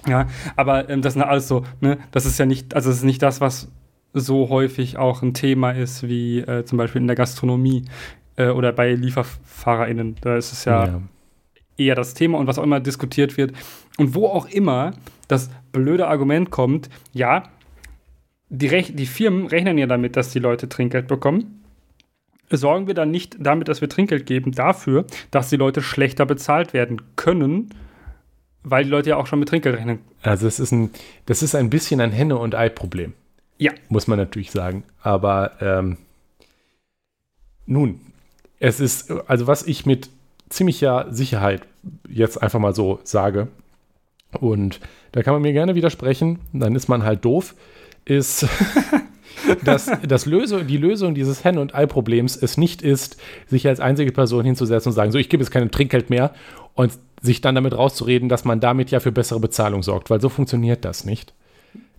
Ja, aber ähm, das sind alles so, ne, das ist ja nicht, also es ist nicht das, was so häufig auch ein Thema ist, wie äh, zum Beispiel in der Gastronomie äh, oder bei LieferfahrerInnen. Da ist es ja, ja, eher das Thema und was auch immer diskutiert wird. Und wo auch immer das blöde Argument kommt, ja, die, Rech die Firmen rechnen ja damit, dass die Leute Trinkgeld bekommen. Sorgen wir dann nicht damit, dass wir Trinkgeld geben, dafür, dass die Leute schlechter bezahlt werden können, weil die Leute ja auch schon mit Trinkgeld rechnen. Also es ist ein, das ist ein bisschen ein Henne- und Ei-Problem. Ja. Muss man natürlich sagen. Aber ähm, nun, es ist, also was ich mit ziemlicher Sicherheit jetzt einfach mal so sage, und da kann man mir gerne widersprechen, dann ist man halt doof, ist, [LAUGHS] dass das Lösung, die Lösung dieses Hen- und Ei-Problems es nicht ist, sich als einzige Person hinzusetzen und sagen, so, ich gebe jetzt kein Trinkgeld mehr und sich dann damit rauszureden, dass man damit ja für bessere Bezahlung sorgt, weil so funktioniert das nicht.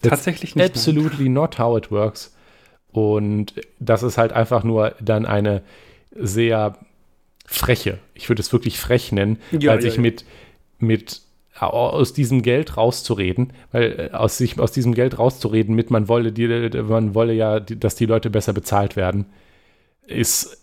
Tatsächlich nicht. Absolutely not how it works. Und das ist halt einfach nur dann eine sehr freche, ich würde es wirklich frech nennen, ja, weil sich ja. mit, mit aus diesem Geld rauszureden, weil äh, aus sich aus diesem Geld rauszureden mit man wolle die, man wolle ja, dass die Leute besser bezahlt werden, ist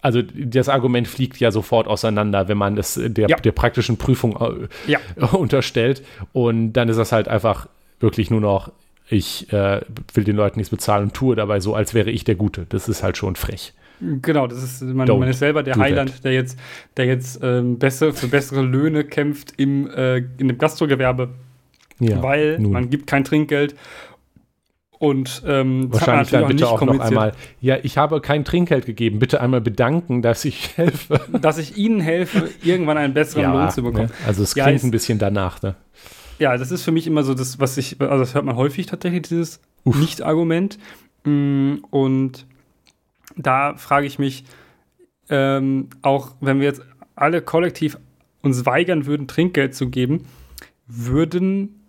also das Argument fliegt ja sofort auseinander, wenn man es der, ja. der praktischen Prüfung äh, ja. [LAUGHS] unterstellt. Und dann ist das halt einfach wirklich nur noch, ich äh, will den Leuten nichts bezahlen und tue dabei so, als wäre ich der Gute. Das ist halt schon frech. Genau, das ist, man, man ist selber der Heiland, that. der jetzt, der jetzt ähm, besser, für bessere Löhne kämpft im, äh, in dem Gastrogewerbe. Ja, weil nun. man gibt kein Trinkgeld und ähm, wahrscheinlich dann bitte auch, auch noch einmal. Ja, ich habe kein Trinkgeld gegeben. Bitte einmal bedanken, dass ich [LAUGHS] helfe. Dass ich Ihnen helfe, irgendwann einen besseren ja, Lohn zu bekommen. Ne? Also es klingt ja, ein bisschen danach. Ne? Ja, das ist für mich immer so das, was ich, also das hört man häufig tatsächlich, dieses Nicht-Argument. Mm, und da frage ich mich, ähm, auch wenn wir jetzt alle kollektiv uns weigern würden, Trinkgeld zu geben, würden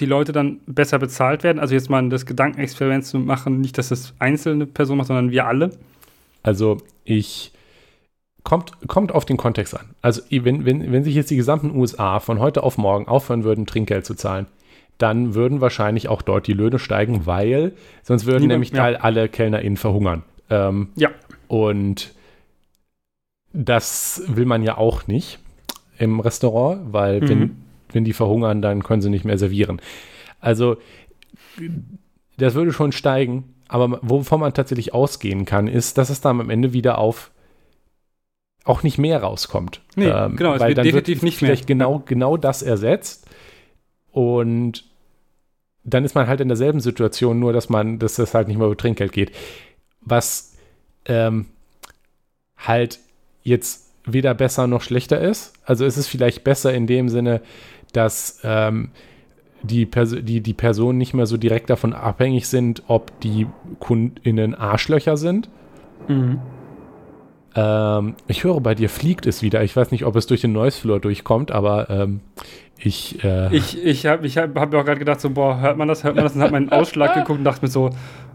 die Leute dann besser bezahlt werden? Also jetzt mal das Gedankenexperiment zu machen, nicht, dass das einzelne Person macht, sondern wir alle? Also ich kommt, kommt auf den Kontext an. Also, wenn, wenn, wenn sich jetzt die gesamten USA von heute auf morgen aufhören würden, Trinkgeld zu zahlen, dann würden wahrscheinlich auch dort die Löhne steigen, weil sonst würden Liebe, nämlich ja. alle KellnerInnen verhungern. Ähm, ja. Und das will man ja auch nicht im Restaurant, weil mhm. wenn, wenn die verhungern, dann können sie nicht mehr servieren. Also, das würde schon steigen, aber wovon man tatsächlich ausgehen kann, ist, dass es dann am Ende wieder auf auch nicht mehr rauskommt. Nee, ähm, genau, es weil wird dann definitiv wird nicht vielleicht mehr. genau, genau das ersetzt und dann ist man halt in derselben Situation, nur dass man, dass das halt nicht mehr über Trinkgeld geht. Was ähm, halt jetzt weder besser noch schlechter ist. Also ist es vielleicht besser in dem Sinne, dass ähm, die, Pers die, die Personen nicht mehr so direkt davon abhängig sind, ob die KundInnen Arschlöcher sind. Mhm. Ähm, ich höre, bei dir fliegt es wieder. Ich weiß nicht, ob es durch den Noise Floor durchkommt, aber ähm, ich. Äh ich ich habe ich hab, hab mir auch gerade gedacht, so, boah, hört man das, hört man das? Und habe meinen Ausschlag [LAUGHS] geguckt und dachte mir so,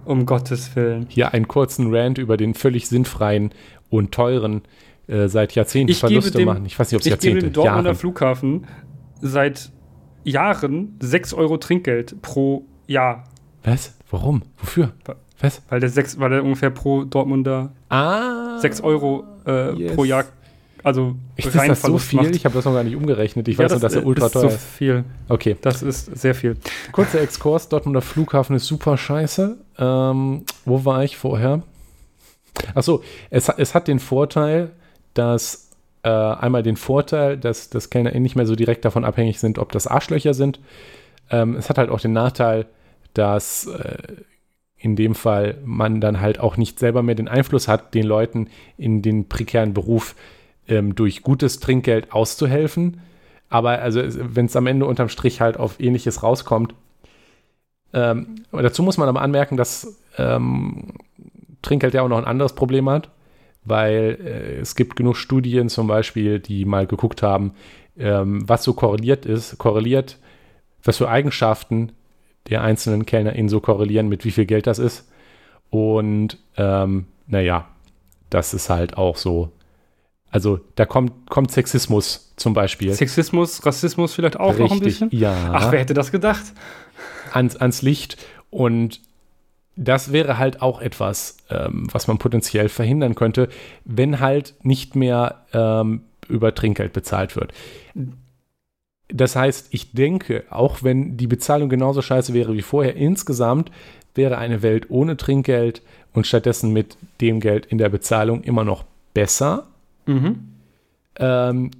um Gottes Willen. Hier einen kurzen Rant über den völlig sinnfreien und teuren, äh, seit Jahrzehnten ich Verluste dem, machen. Ich weiß nicht, ob es Jahrzehnte Ich gebe dem Dortmunder Jahren. Flughafen seit Jahren 6 Euro Trinkgeld pro Jahr. Was? Warum? Wofür? Was? Weil der, sechs, weil der ungefähr pro Dortmunder ah, 6 Euro äh, yes. pro Jahr also ist rein das so viel? Macht. Ich habe das noch gar nicht umgerechnet. Ich ja, weiß nur, dass er ultra teuer ist. Das ist so viel. Okay. Das ist sehr viel. Kurzer Exkurs. Dortmunder Flughafen ist super scheiße. Ähm, wo war ich vorher? Achso, es, es hat den Vorteil, dass äh, einmal den Vorteil, dass, dass KellnerInnen nicht mehr so direkt davon abhängig sind, ob das Arschlöcher sind. Ähm, es hat halt auch den Nachteil, dass äh, in dem Fall man dann halt auch nicht selber mehr den Einfluss hat, den Leuten in den prekären Beruf ähm, durch gutes Trinkgeld auszuhelfen. Aber also wenn es am Ende unterm Strich halt auf ähnliches rauskommt, ähm, dazu muss man aber anmerken, dass ähm, Trinkgeld ja auch noch ein anderes Problem hat, weil äh, es gibt genug Studien zum Beispiel, die mal geguckt haben, ähm, was so korreliert ist, korreliert, was für Eigenschaften der einzelnen KellnerInnen so korrelieren, mit wie viel Geld das ist. Und ähm, naja, das ist halt auch so. Also da kommt, kommt Sexismus zum Beispiel. Sexismus, Rassismus vielleicht auch Richtig, noch ein bisschen? Ja. Ach, wer hätte das gedacht? Ans, ans Licht. Und das wäre halt auch etwas, ähm, was man potenziell verhindern könnte, wenn halt nicht mehr ähm, über Trinkgeld bezahlt wird. Das heißt, ich denke, auch wenn die Bezahlung genauso scheiße wäre wie vorher, insgesamt wäre eine Welt ohne Trinkgeld und stattdessen mit dem Geld in der Bezahlung immer noch besser. Mhm. Ähm,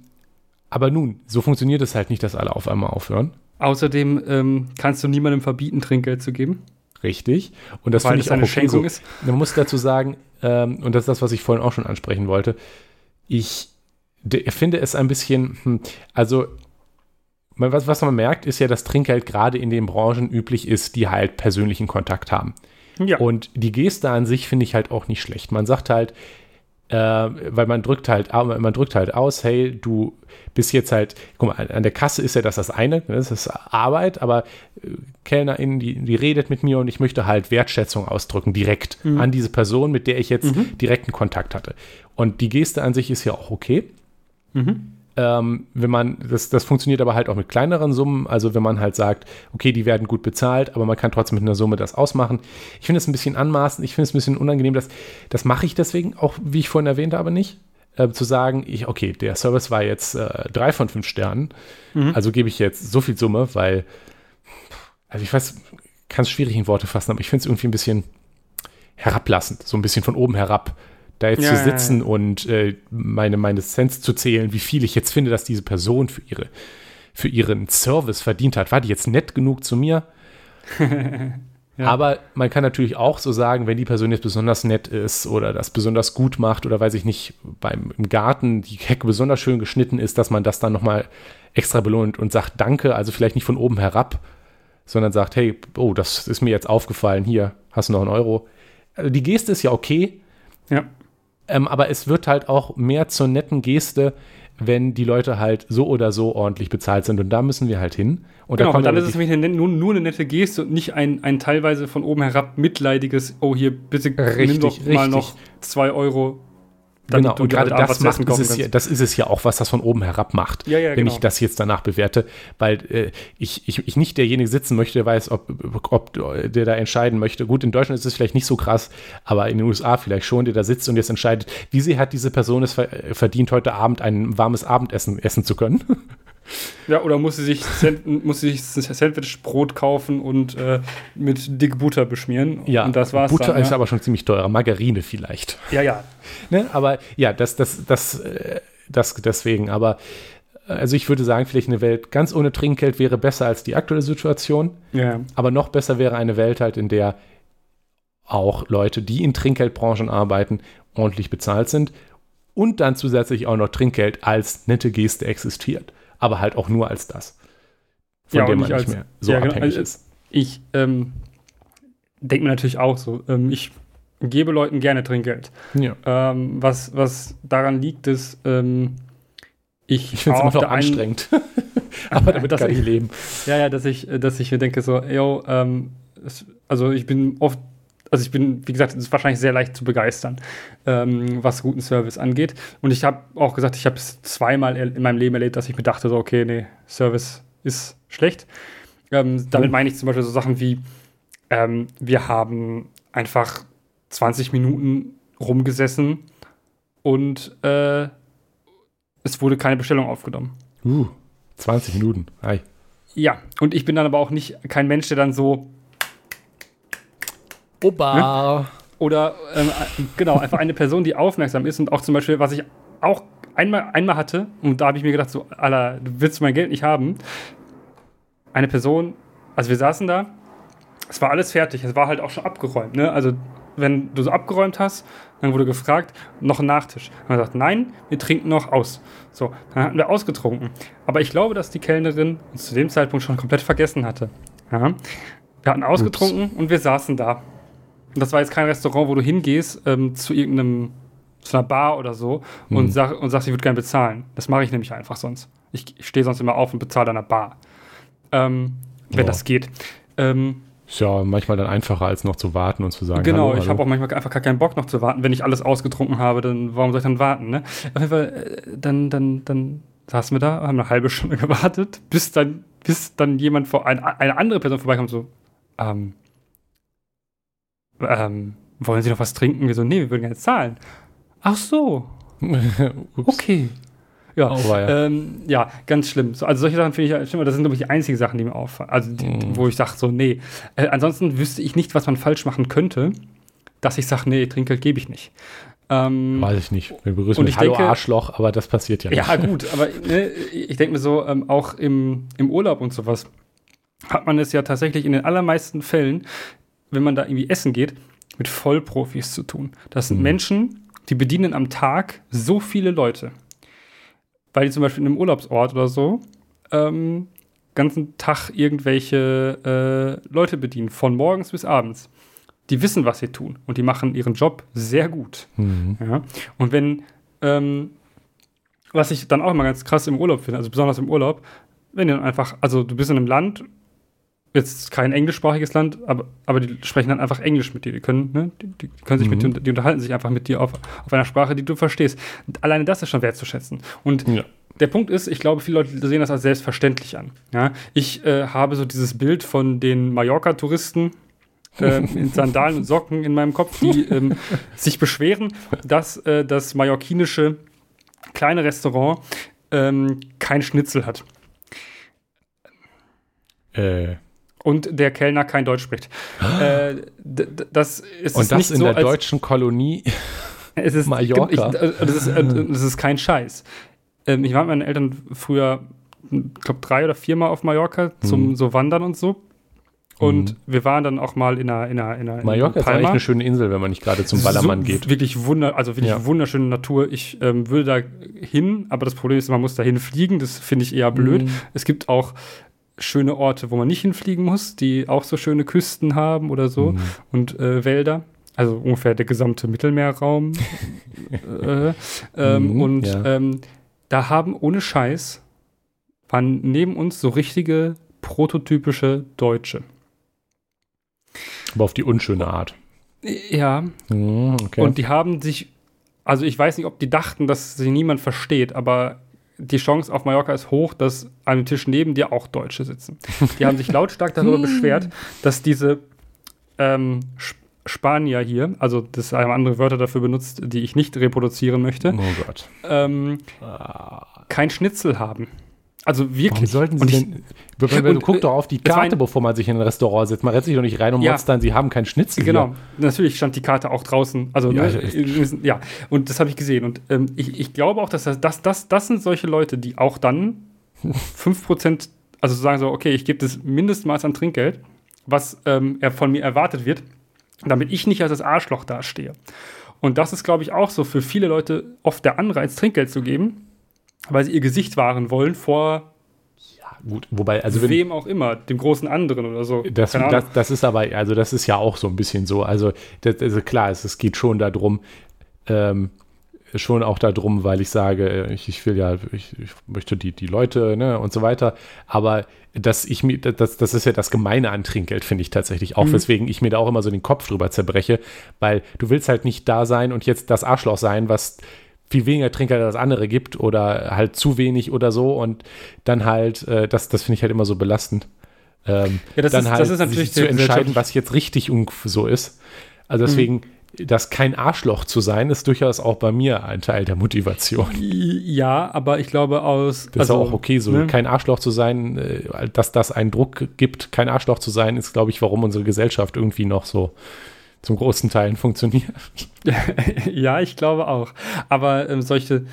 aber nun, so funktioniert es halt nicht, dass alle auf einmal aufhören. Außerdem ähm, kannst du niemandem verbieten, Trinkgeld zu geben. Richtig. Und das finde ich auch eine okay Schenkung so. ist. [LAUGHS] Man muss dazu sagen, ähm, und das ist das, was ich vorhin auch schon ansprechen wollte, ich finde es ein bisschen, hm, also was, was man merkt, ist ja, dass Trinkgeld gerade in den Branchen üblich ist, die halt persönlichen Kontakt haben. Ja. Und die Geste an sich finde ich halt auch nicht schlecht. Man sagt halt, äh, weil man drückt halt, man drückt halt aus, hey, du bist jetzt halt, guck mal, an der Kasse ist ja das das eine, ne, das ist Arbeit, aber äh, Kellnerin, die, die redet mit mir und ich möchte halt Wertschätzung ausdrücken, direkt mhm. an diese Person, mit der ich jetzt mhm. direkten Kontakt hatte. Und die Geste an sich ist ja auch okay. Mhm ähm, wenn man, das, das funktioniert aber halt auch mit kleineren Summen, also wenn man halt sagt, okay, die werden gut bezahlt, aber man kann trotzdem mit einer Summe das ausmachen. Ich finde es ein bisschen anmaßend, ich finde es ein bisschen unangenehm, dass, das mache ich deswegen auch, wie ich vorhin erwähnte, aber nicht. Äh, zu sagen, ich, okay, der Service war jetzt äh, drei von fünf Sternen, mhm. also gebe ich jetzt so viel Summe, weil, also ich weiß, kann es schwierig in Worte fassen, aber ich finde es irgendwie ein bisschen herablassend, so ein bisschen von oben herab da jetzt ja, zu sitzen ja, ja. und äh, meine, meine Cents zu zählen, wie viel ich jetzt finde, dass diese Person für, ihre, für ihren Service verdient hat. War die jetzt nett genug zu mir? [LAUGHS] Aber man kann natürlich auch so sagen, wenn die Person jetzt besonders nett ist oder das besonders gut macht oder weiß ich nicht, beim im Garten die Hecke besonders schön geschnitten ist, dass man das dann nochmal extra belohnt und sagt Danke, also vielleicht nicht von oben herab, sondern sagt, hey, oh, das ist mir jetzt aufgefallen, hier hast du noch einen Euro. Also die Geste ist ja okay. Ja. Ähm, aber es wird halt auch mehr zur netten Geste, wenn die Leute halt so oder so ordentlich bezahlt sind. Und da müssen wir halt hin. Und genau, da dann ist es nämlich eine, nur, nur, eine nette Geste und nicht ein, ein teilweise von oben herab mitleidiges, oh hier, bitte richtig, nimm doch mal noch zwei Euro genau, und gerade das macht ist ja, das ist es ja auch, was das von oben herab macht, ja, ja, wenn genau. ich das jetzt danach bewerte, weil äh, ich, ich, ich nicht derjenige sitzen möchte, der weiß, ob, ob der da entscheiden möchte. Gut, in Deutschland ist es vielleicht nicht so krass, aber in den USA vielleicht schon, der da sitzt und jetzt entscheidet, wie sie hat diese Person es verdient, heute Abend ein warmes Abendessen essen zu können. Ja, oder muss sie sich, muss sie sich Sandwichbrot kaufen und äh, mit dick Butter beschmieren. Ja, und das war's Butter dann, ist ja. aber schon ziemlich teurer. Margarine vielleicht. Ja, ja. Ne? Aber ja, das, das, das, äh, das deswegen. Aber also ich würde sagen, vielleicht eine Welt ganz ohne Trinkgeld wäre besser als die aktuelle Situation. Ja. Aber noch besser wäre eine Welt halt, in der auch Leute, die in Trinkgeldbranchen arbeiten, ordentlich bezahlt sind und dann zusätzlich auch noch Trinkgeld als nette Geste existiert aber halt auch nur als das, von ja, dem man nicht als, mehr so ja, genau, abhängig genau, ist. Ich ähm, denke mir natürlich auch so, ähm, ich gebe Leuten gerne Trinkgeld. Ja. Ähm, was, was daran liegt, ist, ähm, ich, ich finde es einfach anstrengend. [LAUGHS] aber damit kann ich leben. Ja, ja, dass ich, dass ich mir denke so, yo, ähm, es, also ich bin oft also ich bin, wie gesagt, es ist wahrscheinlich sehr leicht zu begeistern, ähm, was guten Service angeht. Und ich habe auch gesagt, ich habe es zweimal in meinem Leben erlebt, dass ich mir dachte, so, okay, nee, Service ist schlecht. Ähm, damit meine ich zum Beispiel so Sachen wie, ähm, wir haben einfach 20 Minuten rumgesessen und äh, es wurde keine Bestellung aufgenommen. Uh, 20 Minuten. Hi. Ja, und ich bin dann aber auch nicht kein Mensch, der dann so Oba. Oder ähm, genau, einfach eine Person, die aufmerksam ist und auch zum Beispiel, was ich auch einmal, einmal hatte, und da habe ich mir gedacht, so, Alter, du willst mein Geld nicht haben. Eine Person, also wir saßen da, es war alles fertig, es war halt auch schon abgeräumt, ne? Also wenn du so abgeräumt hast, dann wurde gefragt, noch ein Nachtisch. Und man sagt, nein, wir trinken noch aus. So, dann hatten wir ausgetrunken. Aber ich glaube, dass die Kellnerin uns zu dem Zeitpunkt schon komplett vergessen hatte. Ja. Wir hatten ausgetrunken Ups. und wir saßen da. Und das war jetzt kein Restaurant, wo du hingehst ähm, zu irgendeinem, zu einer Bar oder so hm. und, sag, und sagst, ich würde gerne bezahlen. Das mache ich nämlich einfach sonst. Ich, ich stehe sonst immer auf und bezahle an der Bar. Ähm, wenn ja. das geht. Ähm, ist ja manchmal dann einfacher, als noch zu warten und zu sagen. Genau, hallo, ich habe auch manchmal einfach gar keinen Bock noch zu warten. Wenn ich alles ausgetrunken habe, dann warum soll ich dann warten? Ne? Auf jeden Fall, äh, dann, dann, dann saßen wir da, haben eine halbe Stunde [LAUGHS] gewartet, bis dann, bis dann jemand vor ein, eine andere Person vorbeikommt, so, ähm, ähm, wollen Sie noch was trinken? Wir so, nee, wir würden gerne zahlen. Ach so. [LAUGHS] okay. Ja, oh, ja. Ähm, ja, ganz schlimm. So, also solche Sachen finde ich ja schlimm, das sind, glaube ich, die einzigen Sachen, die mir auffallen. Also, die, mm. wo ich sage, so, nee. Äh, ansonsten wüsste ich nicht, was man falsch machen könnte, dass ich sage, nee, Trinkgeld gebe ich nicht. Ähm, Weiß ich nicht. Wir begrüßen mich Hallo denke, Arschloch, aber das passiert ja nicht. Ja, gut, aber [LAUGHS] ne, ich denke mir so, ähm, auch im, im Urlaub und sowas hat man es ja tatsächlich in den allermeisten Fällen, wenn man da irgendwie essen geht, mit Vollprofis zu tun. Das sind mhm. Menschen, die bedienen am Tag so viele Leute weil die zum Beispiel in einem Urlaubsort oder so ähm, ganzen Tag irgendwelche äh, Leute bedienen, von morgens bis abends. Die wissen, was sie tun und die machen ihren Job sehr gut. Mhm. Ja? Und wenn, ähm, was ich dann auch immer ganz krass im Urlaub finde, also besonders im Urlaub, wenn du dann einfach, also du bist in einem Land, jetzt kein englischsprachiges Land, aber, aber die sprechen dann einfach Englisch mit dir. Die können, ne, die, die können sich mhm. mit dir, die unterhalten sich einfach mit dir auf, auf einer Sprache, die du verstehst. Alleine das ist schon wertzuschätzen. Und ja. der Punkt ist, ich glaube, viele Leute sehen das als selbstverständlich an. Ja? Ich äh, habe so dieses Bild von den Mallorca-Touristen, [LAUGHS] äh, in Sandalen und Socken in meinem Kopf, die ähm, [LAUGHS] sich beschweren, dass äh, das mallorquinische kleine Restaurant ähm, kein Schnitzel hat. Äh und der Kellner kein Deutsch spricht. äh, das ist und das in so, der deutschen Kolonie [LAUGHS] es ist, Mallorca. Ich, äh, das, ist, äh, das ist kein Scheiß. Ähm, ich war mit meinen Eltern früher, ich glaube, drei oder viermal auf Mallorca zum hm. so Wandern und so. Und mhm. wir waren dann auch mal in einer. In einer, in einer Mallorca in ist eigentlich eine schöne Insel, wenn man nicht gerade zum Ballermann so, geht. Wirklich wunder, also wirklich ja. wunderschöne Natur. Ich ähm, würde da hin, aber das Problem ist, man muss dahin fliegen. Das finde ich eher blöd. Mhm. Es gibt auch schöne Orte, wo man nicht hinfliegen muss, die auch so schöne Küsten haben oder so mhm. und äh, Wälder. Also ungefähr der gesamte Mittelmeerraum. [LAUGHS] äh, ähm, mhm, und ja. ähm, da haben ohne Scheiß, waren neben uns so richtige prototypische Deutsche. Aber auf die unschöne Art. Ja. Mhm, okay. Und die haben sich, also ich weiß nicht, ob die dachten, dass sie niemand versteht, aber die Chance auf Mallorca ist hoch, dass an dem Tisch neben dir auch Deutsche sitzen. Die haben sich [LAUGHS] lautstark darüber beschwert, dass diese ähm, Spanier hier, also das haben andere Wörter dafür benutzt, die ich nicht reproduzieren möchte, oh. Ähm, ah. kein Schnitzel haben. Also wirklich. Warum sollten sie denn. Ich, und, und, guck doch auf die Karte, ein, bevor man sich in ein Restaurant setzt. Man rennt sich doch nicht rein und ja, motzt dann, sie haben keinen Schnitzel. Genau. Hier. Natürlich stand die Karte auch draußen. Also, ja, ne, ja. und das habe ich gesehen. Und ähm, ich, ich glaube auch, dass das, das, das, das sind solche Leute, die auch dann [LAUGHS] 5%, also sagen so, okay, ich gebe das Mindestmaß an Trinkgeld, was ähm, von mir erwartet wird, damit ich nicht als das Arschloch dastehe. Und das ist, glaube ich, auch so für viele Leute oft der Anreiz, Trinkgeld zu geben weil sie ihr Gesicht wahren wollen vor ja, gut, wobei, also wenn, wem auch immer, dem großen anderen oder so. Das, das, das, ist aber, also das ist ja auch so ein bisschen so. Also, das, also klar, es, es geht schon darum, ähm, schon auch darum, weil ich sage, ich, ich will ja, ich, ich, möchte die, die Leute ne, und so weiter, aber dass ich mir, das, das ist ja das Gemeine an Trinkgeld, finde ich tatsächlich auch, mhm. weswegen ich mir da auch immer so den Kopf drüber zerbreche, weil du willst halt nicht da sein und jetzt das Arschloch sein, was viel weniger Trinker als andere gibt oder halt zu wenig oder so und dann halt, äh, das, das finde ich halt immer so belastend. Ähm, ja, das dann ist, halt das ist natürlich zu entscheiden, was jetzt richtig und so ist. Also deswegen, mhm. das kein Arschloch zu sein, ist durchaus auch bei mir ein Teil der Motivation. Ja, aber ich glaube aus. Das also, ist auch okay, so ne? kein Arschloch zu sein, äh, dass das einen Druck gibt, kein Arschloch zu sein, ist, glaube ich, warum unsere Gesellschaft irgendwie noch so zum großen Teil funktioniert. [LAUGHS] ja, ich glaube auch. Aber ähm, solche,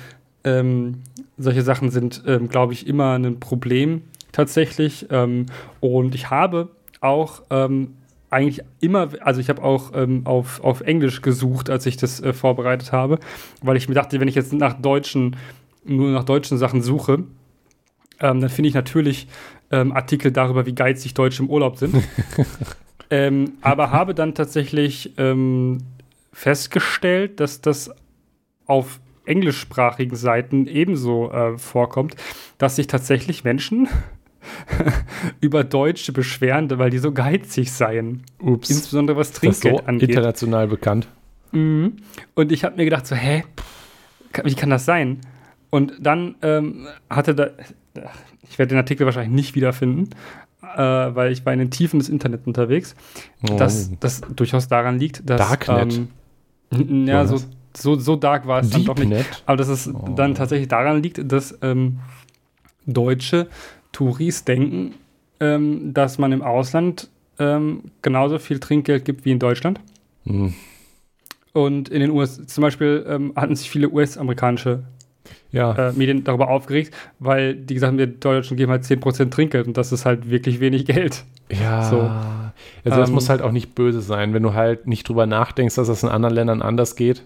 ähm, solche Sachen sind, ähm, glaube ich, immer ein Problem tatsächlich. Ähm, und ich habe auch ähm, eigentlich immer, also ich habe auch ähm, auf, auf Englisch gesucht, als ich das äh, vorbereitet habe, weil ich mir dachte, wenn ich jetzt nach deutschen, nur nach deutschen Sachen suche, dann finde ich natürlich Artikel darüber, wie geizig Deutsche im Urlaub sind. [LAUGHS] Ähm, aber habe dann tatsächlich ähm, festgestellt, dass das auf englischsprachigen Seiten ebenso äh, vorkommt, dass sich tatsächlich Menschen [LAUGHS] über Deutsche beschweren, weil die so geizig seien. Ups. Insbesondere was Trinkgeld so angeht. international bekannt. Mhm. Und ich habe mir gedacht so, hä, wie kann das sein? Und dann ähm, hatte da, ich werde den Artikel wahrscheinlich nicht wiederfinden, äh, weil ich war in den Tiefen des Internets unterwegs, oh. dass das durchaus daran liegt, dass. Darknet. Ähm, ja, so, so, so dark war es Deep dann doch nicht. Net? Aber dass es oh. dann tatsächlich daran liegt, dass ähm, Deutsche Touris denken, ähm, dass man im Ausland ähm, genauso viel Trinkgeld gibt wie in Deutschland. Hm. Und in den USA, zum Beispiel ähm, hatten sich viele US-amerikanische ja. äh, Medien darüber aufgeregt, weil die gesagt haben, wir Deutschen geben halt 10% Trinkgeld und das ist halt wirklich wenig Geld. Ja. So. Also das ähm, muss halt auch nicht böse sein, wenn du halt nicht drüber nachdenkst, dass das in anderen Ländern anders geht.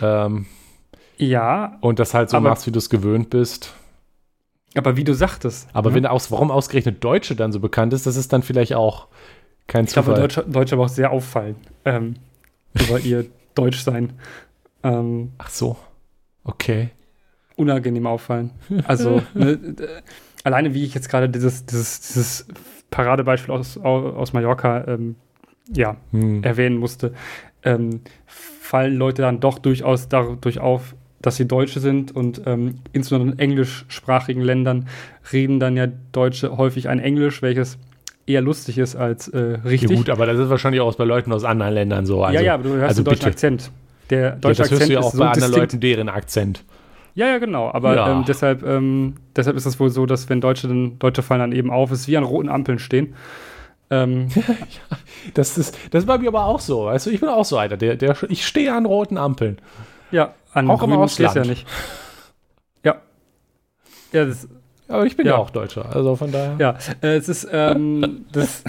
Ähm, ja. Und das halt so aber, machst, wie du es gewöhnt bist. Aber wie du sagtest. Aber ne? wenn aus, warum ausgerechnet Deutsche dann so bekannt ist, das ist dann vielleicht auch kein Zufall. Ich glaube, Deutsche, Deutsche aber auch sehr auffallen ähm, über ihr [LAUGHS] Deutschsein. Ähm, Ach so. Okay unangenehm auffallen. Also ne, alleine wie ich jetzt gerade dieses, dieses, dieses Paradebeispiel aus, aus Mallorca ähm, ja, hm. erwähnen musste, ähm, fallen Leute dann doch durchaus dadurch auf, dass sie Deutsche sind und ähm, insbesondere in englischsprachigen Ländern reden dann ja Deutsche häufig ein Englisch, welches eher lustig ist als äh, richtig. Ja, gut, aber das ist wahrscheinlich auch bei Leuten aus anderen Ländern so. Also, ja, ja, aber du hörst also den deutschen bitte. Akzent. Der deutsche ja, das Akzent hörst du ja auch bei anderen Leuten deren Akzent. Ja, ja, genau. Aber ja. Ähm, deshalb, ähm, deshalb ist es wohl so, dass wenn Deutsche dann, Deutsche fallen dann eben auf, es wie an roten Ampeln stehen. Ähm, [LAUGHS] ja, das ist, das bei mir aber auch so. Du, ich bin auch so einer, der, der, ich stehe an roten Ampeln. Ja, an auch im Ausland. ja nicht. Ja. Ja, das, aber ich bin ja. ja auch Deutscher, also von daher. Ja, äh, es ist, ähm, [LAUGHS] das,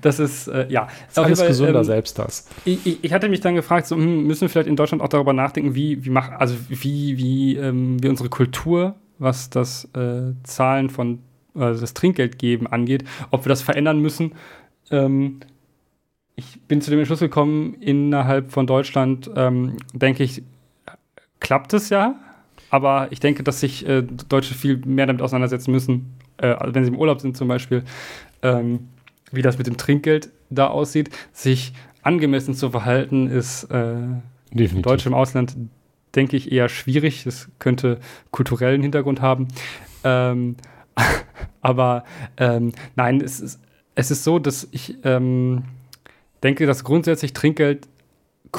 das ist, äh, ja. Das ist alles Fall, gesunder ähm, Selbsthass. Ich, ich, ich, hatte mich dann gefragt, so, hm, müssen wir vielleicht in Deutschland auch darüber nachdenken, wie, wie mach, also wie, wie, ähm, wie unsere Kultur, was das äh, Zahlen von, also das Trinkgeldgeben angeht, ob wir das verändern müssen. Ähm, ich bin zu dem Entschluss gekommen, innerhalb von Deutschland, ähm, denke ich, klappt es ja. Aber ich denke, dass sich äh, Deutsche viel mehr damit auseinandersetzen müssen, äh, wenn sie im Urlaub sind zum Beispiel, ähm, wie das mit dem Trinkgeld da aussieht, sich angemessen zu verhalten, ist äh, in Deutsch im Ausland, denke ich, eher schwierig. Es könnte kulturellen Hintergrund haben. Ähm, [LAUGHS] aber ähm, nein, es ist, es ist so, dass ich ähm, denke, dass grundsätzlich Trinkgeld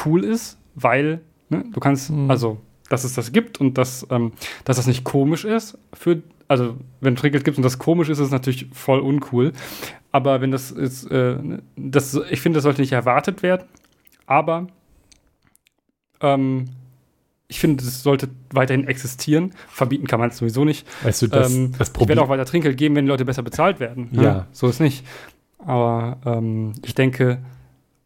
cool ist, weil ne, du kannst, mhm. also, dass es das gibt und dass, ähm, dass das nicht komisch ist für also wenn Trinkgeld gibt und das komisch ist, ist es natürlich voll uncool. Aber wenn das ist, äh, das, ich finde, das sollte nicht erwartet werden. Aber ähm, ich finde, das sollte weiterhin existieren. Verbieten kann man es sowieso nicht. Weißt du, das, ähm, das Problem. Ich werde auch weiter Trinkgeld geben, wenn die Leute besser bezahlt werden. Ne? Ja. So ist nicht. Aber ähm, ich denke,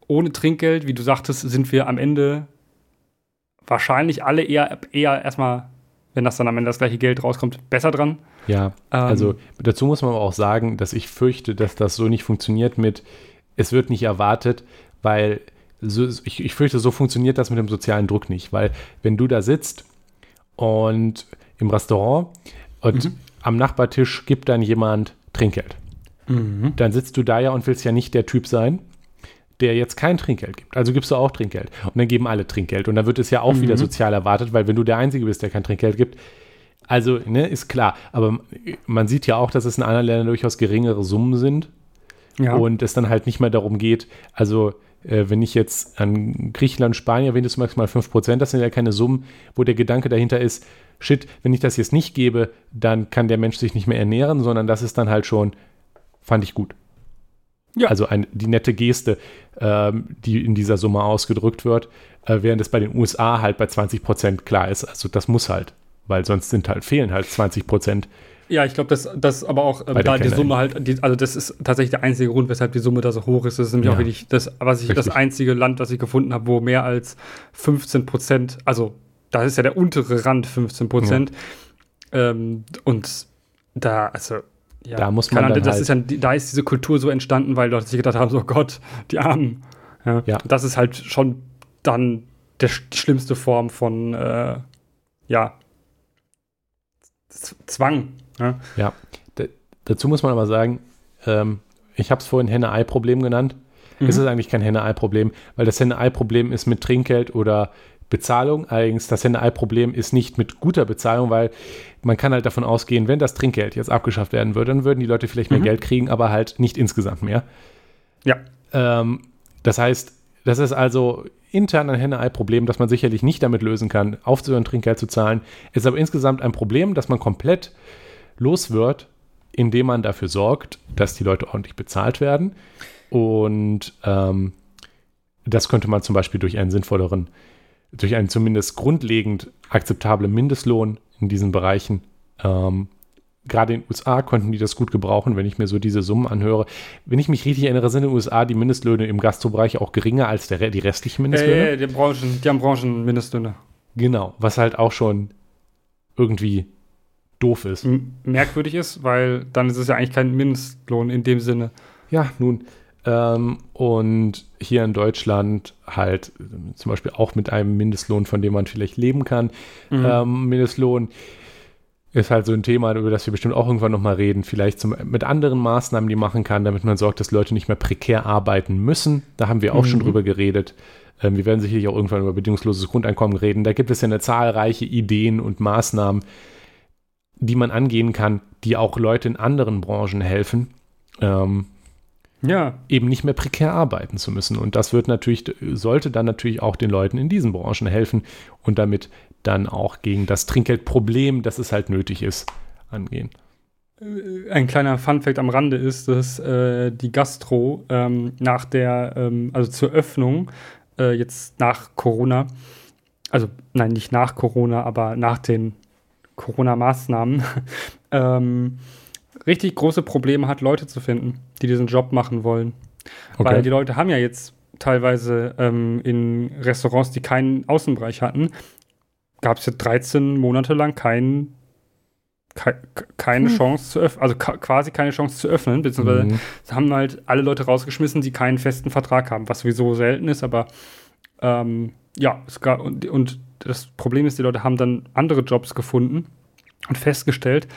ohne Trinkgeld, wie du sagtest, sind wir am Ende wahrscheinlich alle eher, eher erstmal, wenn das dann am Ende das gleiche Geld rauskommt, besser dran. Ja, ähm, also dazu muss man aber auch sagen, dass ich fürchte, dass das so nicht funktioniert mit, es wird nicht erwartet, weil so, ich, ich fürchte, so funktioniert das mit dem sozialen Druck nicht, weil wenn du da sitzt und im Restaurant und mhm. am Nachbartisch gibt dann jemand Trinkgeld, mhm. dann sitzt du da ja und willst ja nicht der Typ sein, der jetzt kein Trinkgeld gibt. Also gibst du auch Trinkgeld. Und dann geben alle Trinkgeld. Und dann wird es ja auch mhm. wieder sozial erwartet, weil wenn du der Einzige bist, der kein Trinkgeld gibt, also, ne, ist klar. Aber man sieht ja auch, dass es in anderen Ländern durchaus geringere Summen sind. Ja. Und es dann halt nicht mehr darum geht, also äh, wenn ich jetzt an Griechenland, Spanien erwähne, ist maximal 5%, das sind ja keine Summen, wo der Gedanke dahinter ist, shit, wenn ich das jetzt nicht gebe, dann kann der Mensch sich nicht mehr ernähren, sondern das ist dann halt schon, fand ich gut. Ja. Also ein, die nette Geste, ähm, die in dieser Summe ausgedrückt wird, äh, während es bei den USA halt bei 20 Prozent klar ist. Also das muss halt, weil sonst sind halt, fehlen halt 20 Prozent. Ja, ich glaube, dass das aber auch ähm, da die Summe halt, die, also das ist tatsächlich der einzige Grund, weshalb die Summe da so hoch ist. Das ist nämlich ja. auch wirklich das, was ich, Richtig. das einzige Land, das ich gefunden habe, wo mehr als 15 Prozent, also das ist ja der untere Rand 15 Prozent. Ja. Ähm, und da, also ja, da muss man dann das halt ist ja, da ist diese Kultur so entstanden, weil Leute sich gedacht haben, so Gott, die Armen. Ja, ja. Das ist halt schon dann der, die schlimmste Form von, äh, ja, Zwang. Ja, ja. dazu muss man aber sagen, ähm, ich habe es vorhin Henne-Ei-Problem genannt. Mhm. Es ist eigentlich kein Henne-Ei-Problem, weil das Henne-Ei-Problem ist mit Trinkgeld oder Bezahlung. Allerdings das Henne-Ei-Problem ist nicht mit guter Bezahlung, weil man kann halt davon ausgehen, wenn das Trinkgeld jetzt abgeschafft werden würde, dann würden die Leute vielleicht mehr mhm. Geld kriegen, aber halt nicht insgesamt mehr. Ja. Ähm, das heißt, das ist also intern ein Henne-Ei-Problem, das man sicherlich nicht damit lösen kann, aufzuhören, Trinkgeld zu zahlen. Es ist aber insgesamt ein Problem, das man komplett los wird, indem man dafür sorgt, dass die Leute ordentlich bezahlt werden. Und ähm, das könnte man zum Beispiel durch einen sinnvolleren, durch einen zumindest grundlegend akzeptablen Mindestlohn in diesen Bereichen ähm, gerade in den USA konnten die das gut gebrauchen, wenn ich mir so diese Summen anhöre. Wenn ich mich richtig erinnere, sind in den USA die Mindestlöhne im Gastrobereich auch geringer als der, die restlichen Mindestlöhne. Äh, die, Branchen, die haben Branchenmindestlöhne. Genau, was halt auch schon irgendwie doof ist. M merkwürdig ist, weil dann ist es ja eigentlich kein Mindestlohn in dem Sinne. Ja, nun. Ähm, und hier in Deutschland halt zum Beispiel auch mit einem Mindestlohn, von dem man vielleicht leben kann. Mhm. Ähm, Mindestlohn ist halt so ein Thema, über das wir bestimmt auch irgendwann nochmal reden. Vielleicht zum, mit anderen Maßnahmen, die man machen kann, damit man sorgt, dass Leute nicht mehr prekär arbeiten müssen. Da haben wir auch mhm. schon drüber geredet. Ähm, wir werden sicherlich auch irgendwann über bedingungsloses Grundeinkommen reden. Da gibt es ja eine zahlreiche Ideen und Maßnahmen, die man angehen kann, die auch Leute in anderen Branchen helfen. Ähm, ja. eben nicht mehr prekär arbeiten zu müssen. Und das wird natürlich, sollte dann natürlich auch den Leuten in diesen Branchen helfen und damit dann auch gegen das Trinkgeldproblem, das es halt nötig ist, angehen. Äh, ein kleiner Funfact am Rande ist, dass äh, die Gastro ähm, nach der, ähm, also zur Öffnung, äh, jetzt nach Corona, also nein, nicht nach Corona, aber nach den Corona-Maßnahmen, [LAUGHS] ähm, richtig große Probleme hat, Leute zu finden, die diesen Job machen wollen. Okay. Weil die Leute haben ja jetzt teilweise ähm, in Restaurants, die keinen Außenbereich hatten, gab es ja 13 Monate lang kein, ke keine hm. Chance zu öffnen, also quasi keine Chance zu öffnen, beziehungsweise mhm. haben halt alle Leute rausgeschmissen, die keinen festen Vertrag haben, was sowieso selten ist, aber ähm, ja, es gab, und, und das Problem ist, die Leute haben dann andere Jobs gefunden und festgestellt,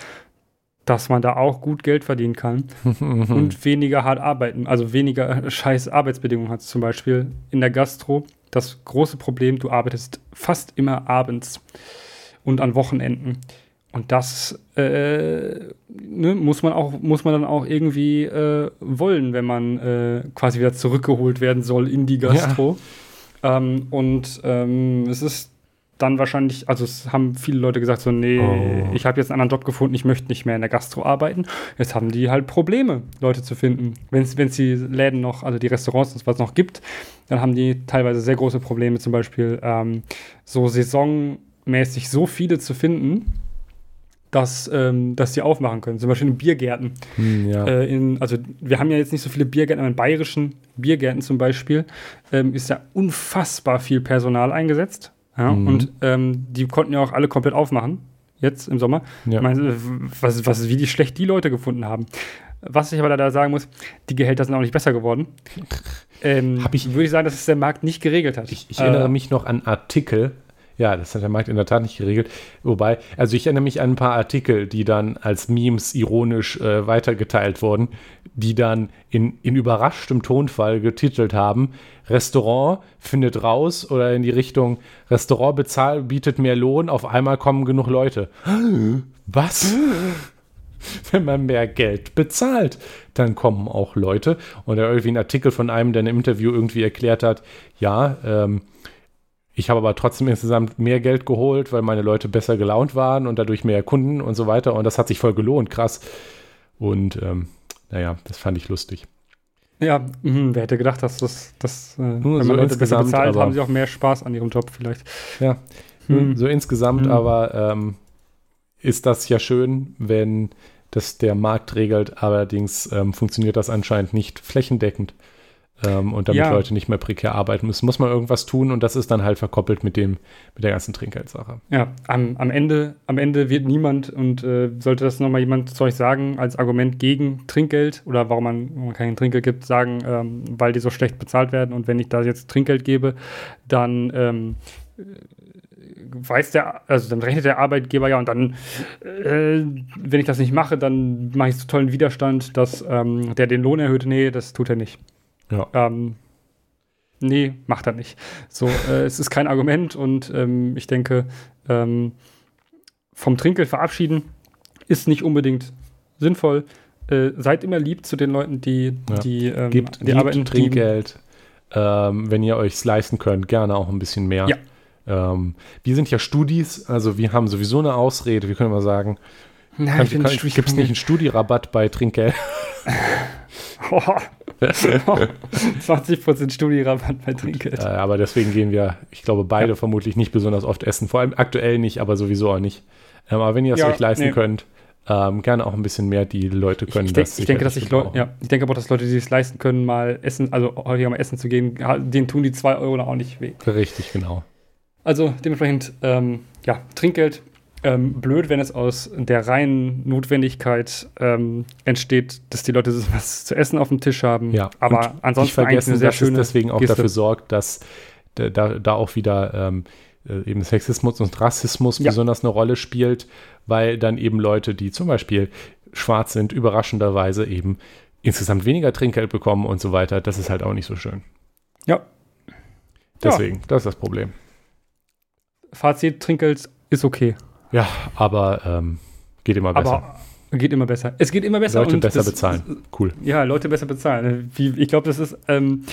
dass man da auch gut Geld verdienen kann [LAUGHS] und weniger hart arbeiten, also weniger scheiß Arbeitsbedingungen hat. Zum Beispiel in der Gastro das große Problem, du arbeitest fast immer abends und an Wochenenden. Und das äh, ne, muss man auch, muss man dann auch irgendwie äh, wollen, wenn man äh, quasi wieder zurückgeholt werden soll in die Gastro. Ja. Ähm, und ähm, es ist dann wahrscheinlich, also es haben viele Leute gesagt, so, nee, oh. ich habe jetzt einen anderen Job gefunden, ich möchte nicht mehr in der Gastro arbeiten. Jetzt haben die halt Probleme, Leute zu finden. Wenn es die Läden noch, also die Restaurants und was noch gibt, dann haben die teilweise sehr große Probleme, zum Beispiel ähm, so saisonmäßig so viele zu finden, dass, ähm, dass die aufmachen können. Zum Beispiel in Biergärten. Hm, ja. äh, in, also wir haben ja jetzt nicht so viele Biergärten, aber in bayerischen Biergärten zum Beispiel ähm, ist ja unfassbar viel Personal eingesetzt. Ja, mhm. Und ähm, die konnten ja auch alle komplett aufmachen, jetzt im Sommer. Ja. Ich meine, was, was, wie die schlecht die Leute gefunden haben. Was ich aber leider sagen muss, die Gehälter sind auch nicht besser geworden. [LAUGHS] Ähm, ich, würde ich sagen, dass es der Markt nicht geregelt hat. Ich, ich erinnere äh, mich noch an Artikel, ja, das hat der Markt in der Tat nicht geregelt. Wobei, also ich erinnere mich an ein paar Artikel, die dann als Memes ironisch äh, weitergeteilt wurden, die dann in, in überraschtem Tonfall getitelt haben: Restaurant findet raus oder in die Richtung Restaurant bezahlt, bietet mehr Lohn, auf einmal kommen genug Leute. Was? [LAUGHS] wenn man mehr Geld bezahlt, dann kommen auch Leute. Und da irgendwie ein Artikel von einem, der in einem Interview irgendwie erklärt hat, ja, ähm, ich habe aber trotzdem insgesamt mehr Geld geholt, weil meine Leute besser gelaunt waren und dadurch mehr Kunden und so weiter. Und das hat sich voll gelohnt, krass. Und ähm, naja, das fand ich lustig. Ja, mh, wer hätte gedacht, dass das, das äh, wenn so man Leute besser bezahlt, haben sie auch mehr Spaß an ihrem Job vielleicht. Ja, Hm. so insgesamt, Hm. aber ähm, ist das ja schön, wenn das der Markt regelt. Allerdings ähm, funktioniert das anscheinend nicht flächendeckend. Ähm, und damit Ja. Leute nicht mehr prekär arbeiten müssen, muss man irgendwas tun und das ist dann halt verkoppelt mit dem, mit der ganzen Trinkgeldsache. Ja, am, am, Ende, am Ende wird niemand und äh, sollte das nochmal jemand zu euch sagen, als Argument gegen Trinkgeld oder warum man, man kein Trinkgeld gibt, sagen, ähm, weil die so schlecht bezahlt werden und wenn ich da jetzt Trinkgeld gebe, dann ähm, äh, weiß der, also dann rechnet der Arbeitgeber ja und dann, äh, wenn ich das nicht mache, dann mache ich so tollen Widerstand, dass ähm, der den Lohn erhöht. Nee, das tut er nicht. Ja. Ähm, nee, macht er nicht. So, äh, es ist kein Argument und ähm, ich denke, ähm, vom Trinkgeld verabschieden ist nicht unbedingt sinnvoll. Äh, seid immer lieb zu den Leuten, die, Ja. die, ähm, Gebt, die gebt arbeiten. Trinkgeld, ähm, wenn ihr euch leisten könnt, gerne auch ein bisschen mehr. Ja. Ähm, wir sind ja Studis, also wir haben sowieso eine Ausrede. Wir können mal sagen, Nein, kann, kann, gibt es nicht einen Studirabatt bei Trinkgeld? Oh. 20% Studierabatt bei Trinkgeld. Äh, aber deswegen gehen wir, ich glaube, beide Ja. vermutlich nicht besonders oft essen. Vor allem aktuell nicht, aber sowieso auch nicht. Ähm, aber wenn ihr es Ja, euch leisten nee. könnt, ähm, gerne auch ein bisschen mehr. Die Leute können ich, denk, das. ich denke, dass ich Leute, ja, ich denke aber, dass Leute, die es leisten können, mal essen, also häufiger mal essen zu gehen, denen tun die 2 Euro dann auch nicht weh. Richtig, genau. Also dementsprechend, ähm, ja, Trinkgeld. Ähm, blöd, wenn es aus der reinen Notwendigkeit ähm, entsteht, dass die Leute [LAUGHS] was zu essen auf dem Tisch haben. Ja, aber und ansonsten nicht vergessen, eine sehr dass es deswegen auch Geste. dafür sorgt, dass da, da, auch wieder ähm, äh, eben Sexismus und Rassismus Ja. besonders eine Rolle spielt, weil dann eben Leute, die zum Beispiel schwarz sind, überraschenderweise eben insgesamt weniger Trinkgeld bekommen und so weiter. Das ist halt auch nicht so schön. Ja. Deswegen, das ist das Problem. Fazit, Trinkgeld ist okay. Ja, aber ähm, geht immer besser. Aber geht immer besser. Es geht immer besser. Leute besser das- bezahlen. Cool. Ja, Leute besser bezahlen. Ich glaube, das ist ähm,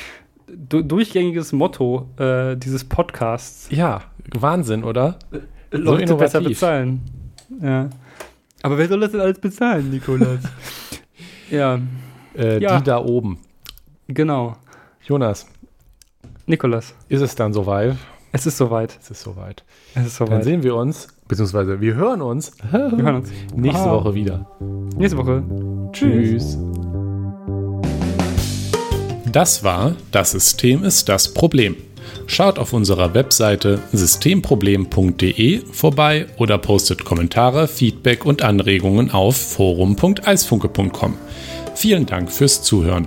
du, durchgängiges Motto äh, dieses Podcasts. Ja, Wahnsinn, oder? Leute innovativ. besser bezahlen. Ja. Aber wer soll das denn alles bezahlen, Nikolas? [LAUGHS] ja, Äh, Ja. Die da oben. genau. Jonas, Nikolas, ist es dann soweit? es ist soweit. Es ist soweit. Es ist Dann soweit. sehen wir uns, beziehungsweise wir hören uns Wir hören uns. nächste Ah. Woche wieder. Nächste Woche. Tschüss. Das war Das System ist das Problem. Schaut auf unserer Webseite systemproblem.de vorbei oder postet Kommentare, Feedback und Anregungen auf forum.eisfunke.com. Vielen Dank fürs Zuhören.